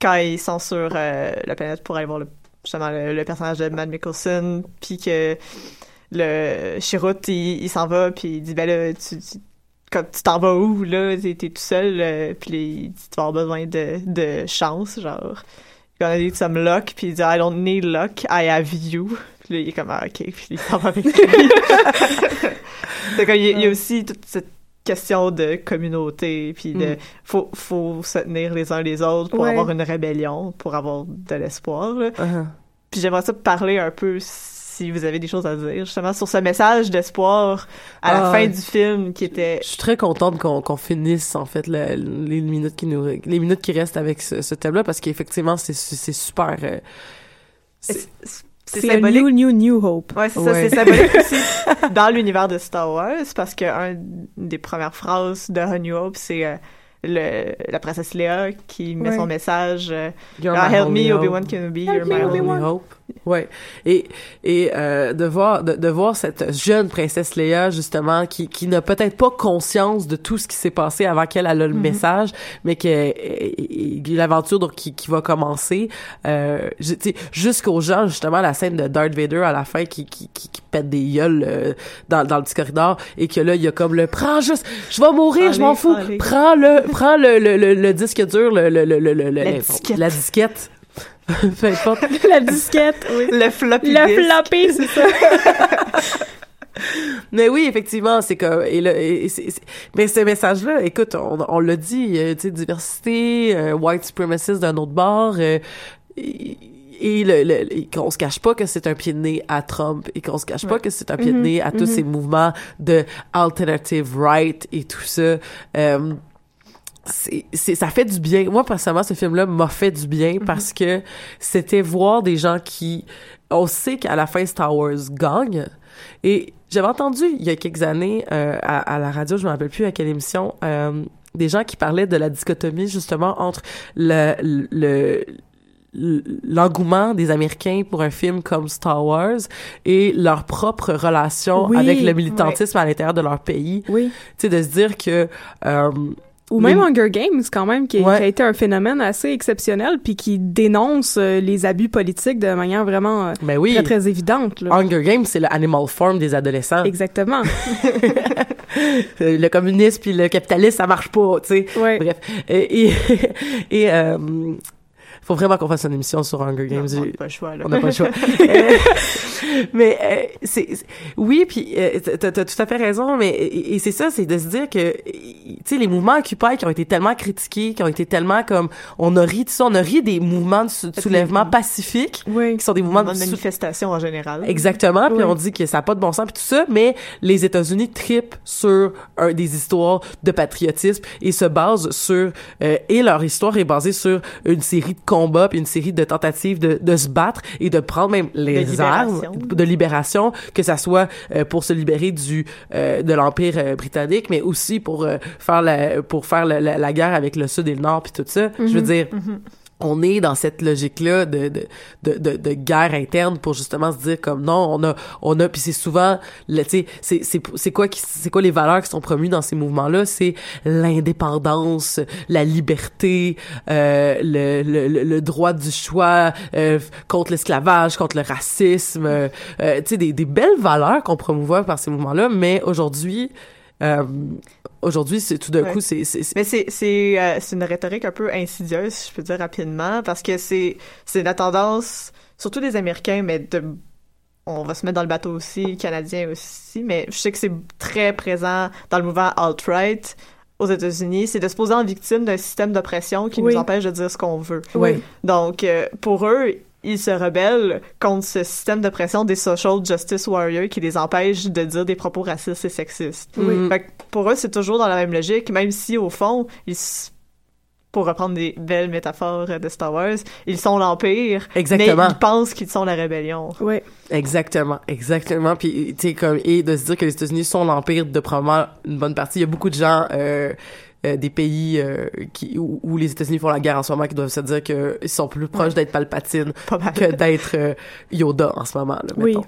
Quand ils sont sur euh, la planète pour aller voir le, justement le, le personnage de Matt Mickelson, puis que le Chirrut, il, il s'en va, puis il dit, ben là, tu, tu, quand tu t'en vas où, là, t'es, tout seul, euh, puis il dit, tu vas avoir besoin de, de chance, genre. Puis on a dit some luck, puis il dit, I don't need luck, I have you. Puis là, il est comme, ah, ok, puis il s'en va avec lui. [LAUGHS] C'est comme, il y a aussi toute cette question de communauté, puis de, Mm. faut, faut se tenir les uns les autres pour Ouais. avoir une rébellion, pour avoir de l'espoir, uh-huh. Puis j'aimerais ça parler un peu, si vous avez des choses à dire, justement, sur ce message d'espoir à la Ah. fin du film qui était... Je suis très contente qu'on qu'on finisse en fait le- les minutes qui nous les minutes qui restent avec ce, ce thème-là parce qu'effectivement c'est c'est super. euh, c'est- le symbolique. New, New, New Hope. Ouais, c'est Ouais. ça, c'est symbolique [LAUGHS] aussi dans l'univers de Star Wars, parce que un des premières phrases de A New Hope, c'est euh, le, la princesse Léa qui met Ouais. son message euh, Ah, Help me. Obi-Wan Kenobi, you're my. Only hope. [LAUGHS] Ouais. Et et euh, de voir de, de voir cette jeune princesse Leia justement qui qui n'a peut-être pas conscience de tout ce qui s'est passé avant qu'elle elle a le message, mais que l'aventure donc qui qui va commencer euh jusqu'aux gens justement la scène de Darth Vader à la fin qui qui qui, qui pète des gueules euh, dans dans le petit corridor et que là il y a comme le prends juste je vais mourir je m'en fous allez. prends le prends le le, le, le disque dur le le le le, le- La disquette. la disquette [LAUGHS] peu importe la disquette, oui. Le floppy Le floppy, c'est ça. [LAUGHS] Mais oui, effectivement, c'est comme et le et c'est- c'est- mais ce message-là, écoute, on, on l'a dit, euh, tu sais, diversité, euh, white supremacist d'un autre bord, euh, et, et le, le- qu'on se cache pas que c'est un pied de nez à Trump et qu'on se cache pas que c'est un pied de nez à tous ces mouvements de alternative right et tout ça. Euh, c'est, ça fait du bien. Moi, personnellement, ce film-là m'a fait du bien parce que c'était voir des gens qui, on sait qu'à la fin, Star Wars gagne. Et j'avais entendu, il y a quelques années, euh, à, à la radio, je me rappelle plus à quelle émission, euh, des gens qui parlaient de la dichotomie, justement, entre le, le, l'engouement des Américains pour un film comme Star Wars et leur propre relation Oui, avec le militantisme à l'intérieur de leur pays. Oui. Tu sais, de se dire que... euh, Ou même Hunger Games, quand même, qui, Ouais. qui a été un phénomène assez exceptionnel, puis qui dénonce euh, les abus politiques de manière vraiment euh, Ben oui. très, très évidente. Là. Hunger Games, c'est le animal form des adolescents. Exactement. [LAUGHS] Euh, le communisme puis le capitalisme, ça marche pas, tu sais. Ouais. Bref. Et, et, [LAUGHS] et euh, faut vraiment qu'on fasse une émission sur Hunger Games. Non, on n'a pas le choix, là. on n'a pas le choix. Euh, [LAUGHS] [LAUGHS] mais euh, c'est oui, puis euh, t'as t'as tout à fait raison, mais et, et c'est ça, c'est de se dire que tu sais les mouvements Occupy qui ont été tellement critiqués, qui ont été tellement comme on a ri de ça, on a ri des mouvements de sou- soulèvement pacifiques Oui. qui sont des mouvements Mouvement de de manifestation en général. Exactement, puis Oui. on dit que ça n'a pas de bon sens puis tout ça, mais les États-Unis tripent sur un, des histoires de patriotisme et se basent sur euh, et leur histoire est basée sur une série de combats puis une série de tentatives de, de se battre et de prendre même les De armes de libération que ça soit euh, pour se libérer du euh, de l'empire euh, britannique mais aussi pour faire la pour faire la, la- la guerre avec le sud et le nord puis tout ça. Je veux dire on est dans cette logique-là de, de, de, de, guerre interne pour justement se dire comme non, on a, on a, puis c'est souvent, tu sais, c'est, c'est, c'est quoi qui, c'est quoi les valeurs qui sont promues dans ces mouvements-là? C'est l'indépendance, la liberté, euh, le, le, le, le droit du choix, euh, contre l'esclavage, contre le racisme, euh, euh, tu sais, des, des belles valeurs qu'on promouvoit par ces mouvements-là, mais aujourd'hui, Euh, Aujourd'hui, c'est tout d'un Ouais. coup, c'est c'est- c'est- Mais c'est c'est euh, c'est une rhétorique un peu insidieuse, si je peux dire rapidement, parce que c'est c'est la tendance, surtout des Américains, mais de on va se mettre dans le bateau aussi, Canadiens aussi, mais je sais que c'est très présent dans le mouvement alt-right aux États-Unis, c'est de se poser en victime d'un système d'oppression qui Oui. nous empêche de dire ce qu'on veut. ouais. Donc, euh, pour eux, ils se rebellent contre ce système d'oppression des social justice warriors qui les empêche de dire des propos racistes et sexistes. Oui. Fait que pour eux, c'est toujours dans la même logique, même si au fond, ils, pour reprendre des belles métaphores de Star Wars, ils sont l'Empire, Exactement. mais ils pensent qu'ils sont la rébellion. Ouais. Exactement, exactement. Puis, tu sais, comme, et de se dire que les États-Unis sont l'empire de probablement une bonne partie. Il y a beaucoup de gens, euh, euh, des pays euh, qui, où, où les États-Unis font la guerre en ce moment qui doivent se dire qu'ils sont plus proches d'être Palpatine [LAUGHS] Pas que d'être euh, Yoda en ce moment, là, Oui. mettons.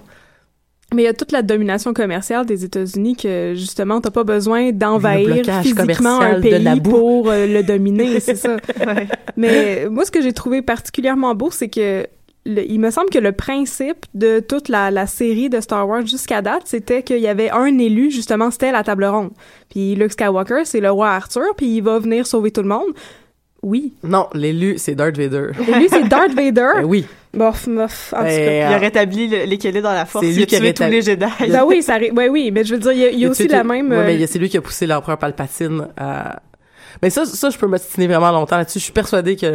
Mais il y a toute la domination commerciale des États-Unis que justement t'as pas besoin d'envahir physiquement un de pays pour euh, le dominer, c'est ça. [LAUGHS] Ouais. Mais moi, ce que j'ai trouvé particulièrement beau, c'est que le- il me semble que le principe de toute la, la série de Star Wars jusqu'à date, c'était qu'il y avait un élu, justement, c'était la table ronde. Puis Luke Skywalker, c'est le roi Arthur, puis il va venir sauver tout le monde. Oui. Non, l'élu, c'est Darth Vader. L'élu, c'est Darth Vader? Ben [LAUGHS] oui. Bof, bof, en tout cas. Ben, Il a euh, rétabli l'équilibre dans la force, C'est il lui a qui a tué tous les Jedi. Ben oui, ça, ouais, oui, mais je veux dire, il y a, il y a aussi la même. Ouais, euh, mais c'est lui qui a poussé l'empereur Palpatine à. Mais ça, ça, je peux m'ostiner vraiment longtemps là-dessus. Je suis persuadée que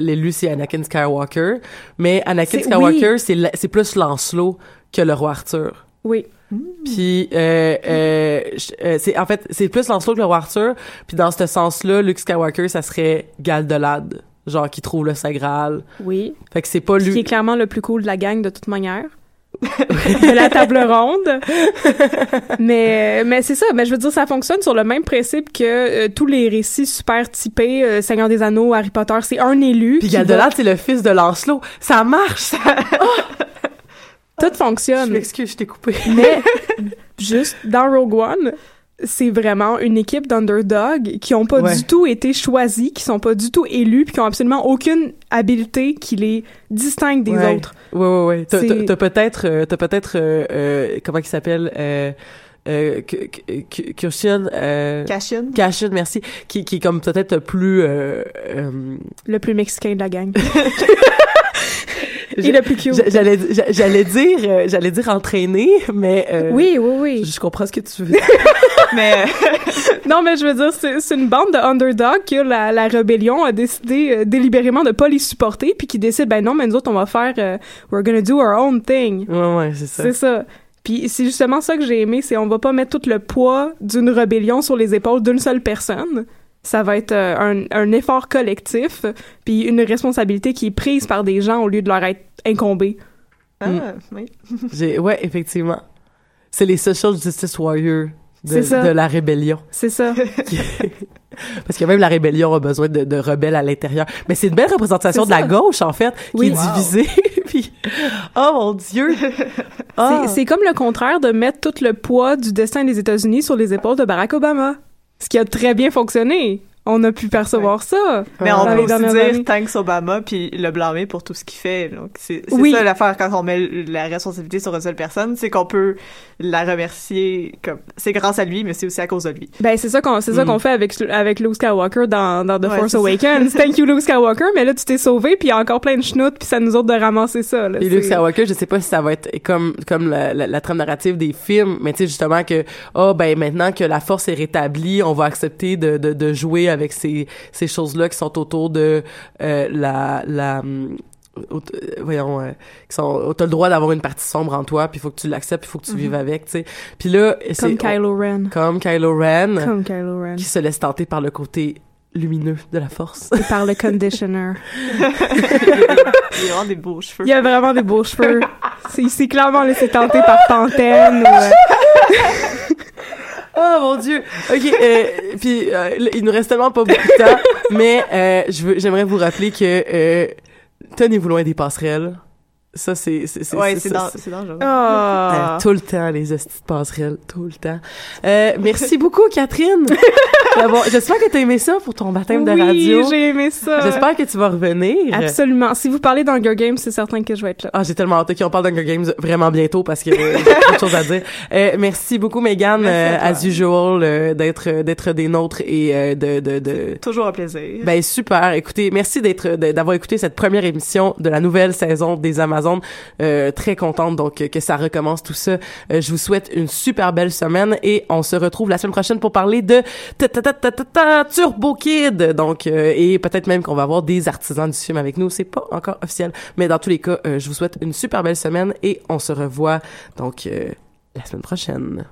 l'élu, c'est Anakin Skywalker. Mais Anakin Skywalker, c'est la- c'est plus Lancelot que le roi Arthur. Oui. Puis, euh, euh, euh, c'est en fait, c'est plus Lancelot que le roi Arthur. Puis dans ce sens-là, Luke Skywalker, ça serait Galdolad, genre qui trouve le Saint Graal. Oui. Fait que c'est pas Qui est lui. clairement le plus cool de la gang de toute manière. De la table ronde. mais mais c'est ça, mais je veux dire ça fonctionne sur le même principe que euh, tous les récits super typés euh, Seigneur des Anneaux, Harry Potter, c'est un élu Puis qui va- c'est le fils de Lancelot. Ça marche. Ça... tout Je fonctionne. m'excuse, je t'ai coupé. mais [LAUGHS] juste dans Rogue One, c'est vraiment une équipe d'underdog qui ont pas Ouais. du tout été choisis, qui sont pas du tout élus, puis qui ont absolument aucune habileté qui les distingue des Ouais. autres. Ouais, ouais, ouais. T'as, C'est- t'as- peut-être, euh, t'as peut-être, euh, euh, comment il s'appelle, euh, euh, Kirsten, euh, Cashin. Cashin, merci, qui, qui est comme peut-être plus, euh, euh, Le plus mexicain de la gang. [LAUGHS] Le plus cute. j'a- j'allais, j'a- j'allais dire, euh, j'allais dire entraîné, mais, euh, Oui, oui, oui. Je comprends ce que tu veux dire. [LAUGHS] Mais [LAUGHS] Non, mais je veux dire, c'est c'est une bande de underdogs que la, la rébellion a décidé euh, délibérément de pas les supporter, puis qui décide, ben non, mais nous autres, on va faire, we're gonna do our own thing. ouais, ouais, c'est ça. C'est ça. Puis c'est justement ça que j'ai aimé, c'est on va pas mettre tout le poids d'une rébellion sur les épaules d'une seule personne. Ça va être euh, un, un effort collectif, puis une responsabilité qui est prise par des gens au lieu de leur être incombée. ah, Mm. oui. [LAUGHS] J'ai, ouais, effectivement. C'est les social justice warriors de, la rébellion. C'est ça. [LAUGHS] Parce que même la rébellion a besoin de, de rebelles à l'intérieur. Mais c'est une belle représentation de la gauche, en fait, qui est Wow. divisée. [LAUGHS] Puis, oh mon Dieu! C'est comme le contraire de mettre tout le poids du destin des États-Unis sur les épaules de Barack Obama. Ce qui a très bien fonctionné. On a pu percevoir ça. Mais on peut aussi dire années. thanks Obama puis le blâmer pour tout ce qu'il fait. Donc c'est Oui. ça l'affaire quand on met la responsabilité sur une seule personne, c'est qu'on peut la remercier comme c'est grâce à lui, mais c'est aussi à cause de lui. Ben c'est ça qu'on c'est ça Mm. qu'on fait avec avec Luke Skywalker dans dans The Ouais, Force. Awakens. [LAUGHS] Thank you Luke Skywalker, mais là tu t'es sauvé puis il y a encore plein de schnoutes puis ça nous autres de ramasser ça là. Et Luke Skywalker, je sais pas si ça va être comme comme la, la, la trame narrative des films, mais tu sais justement que oh ben maintenant que la force est rétablie, on va accepter de de, de jouer avec ces ces choses là qui sont autour de euh, la la aut- euh, voyons euh, qui sont t'as le droit d'avoir une partie sombre en toi puis il faut que tu l'acceptes puis il faut que tu vives avec tu sais puis là c'est Mhm. comme Kylo Ren. comme Kylo Ren Comme Kylo Ren. qui se laisse tenter par le côté lumineux de la force Et par le conditioner. [LAUGHS] Il a vraiment des beaux cheveux. Il y a vraiment des beaux cheveux. C'est il s'est clairement laissé tenter par Pantene ou euh, Oh mon dieu. OK, euh, [LAUGHS] puis euh, il nous reste tellement pas beaucoup de temps, mais euh, j'aimerais vous rappeler que euh, tenez-vous loin des passerelles. Ça, c'est... c'est, c'est Ouais, c'est dangereux. Ah. Euh, tout le temps, les hosties de passerelles, tout le temps. Euh, merci beaucoup, Catherine. [LAUGHS] J'espère que t'as aimé ça pour ton baptême de oui, radio. j'ai aimé ça. J'espère que tu vas revenir. Absolument. Si vous parlez d'Hunger Games, c'est certain que je vais être là. Ah, j'ai tellement hâte qu'on parle d'Hunger Games vraiment bientôt parce que euh, j'ai trop de [LAUGHS] choses à dire. Euh, merci beaucoup, Megan, euh, as usual, euh, d'être d'être des nôtres et euh, de, de, de... Toujours un plaisir. Ben super. Écoutez, merci d'être d'avoir écouté cette première émission de la nouvelle saison des Amazones. Euh, très contente donc que ça recommence tout ça. Euh, je vous souhaite une super belle semaine et on se retrouve la semaine prochaine pour parler de Turbo Kid. Donc euh, et peut-être même qu'on va avoir des artisans du film avec nous. C'est pas encore officiel, mais dans tous les cas, je vous souhaite une super belle semaine et on se revoit donc la semaine prochaine.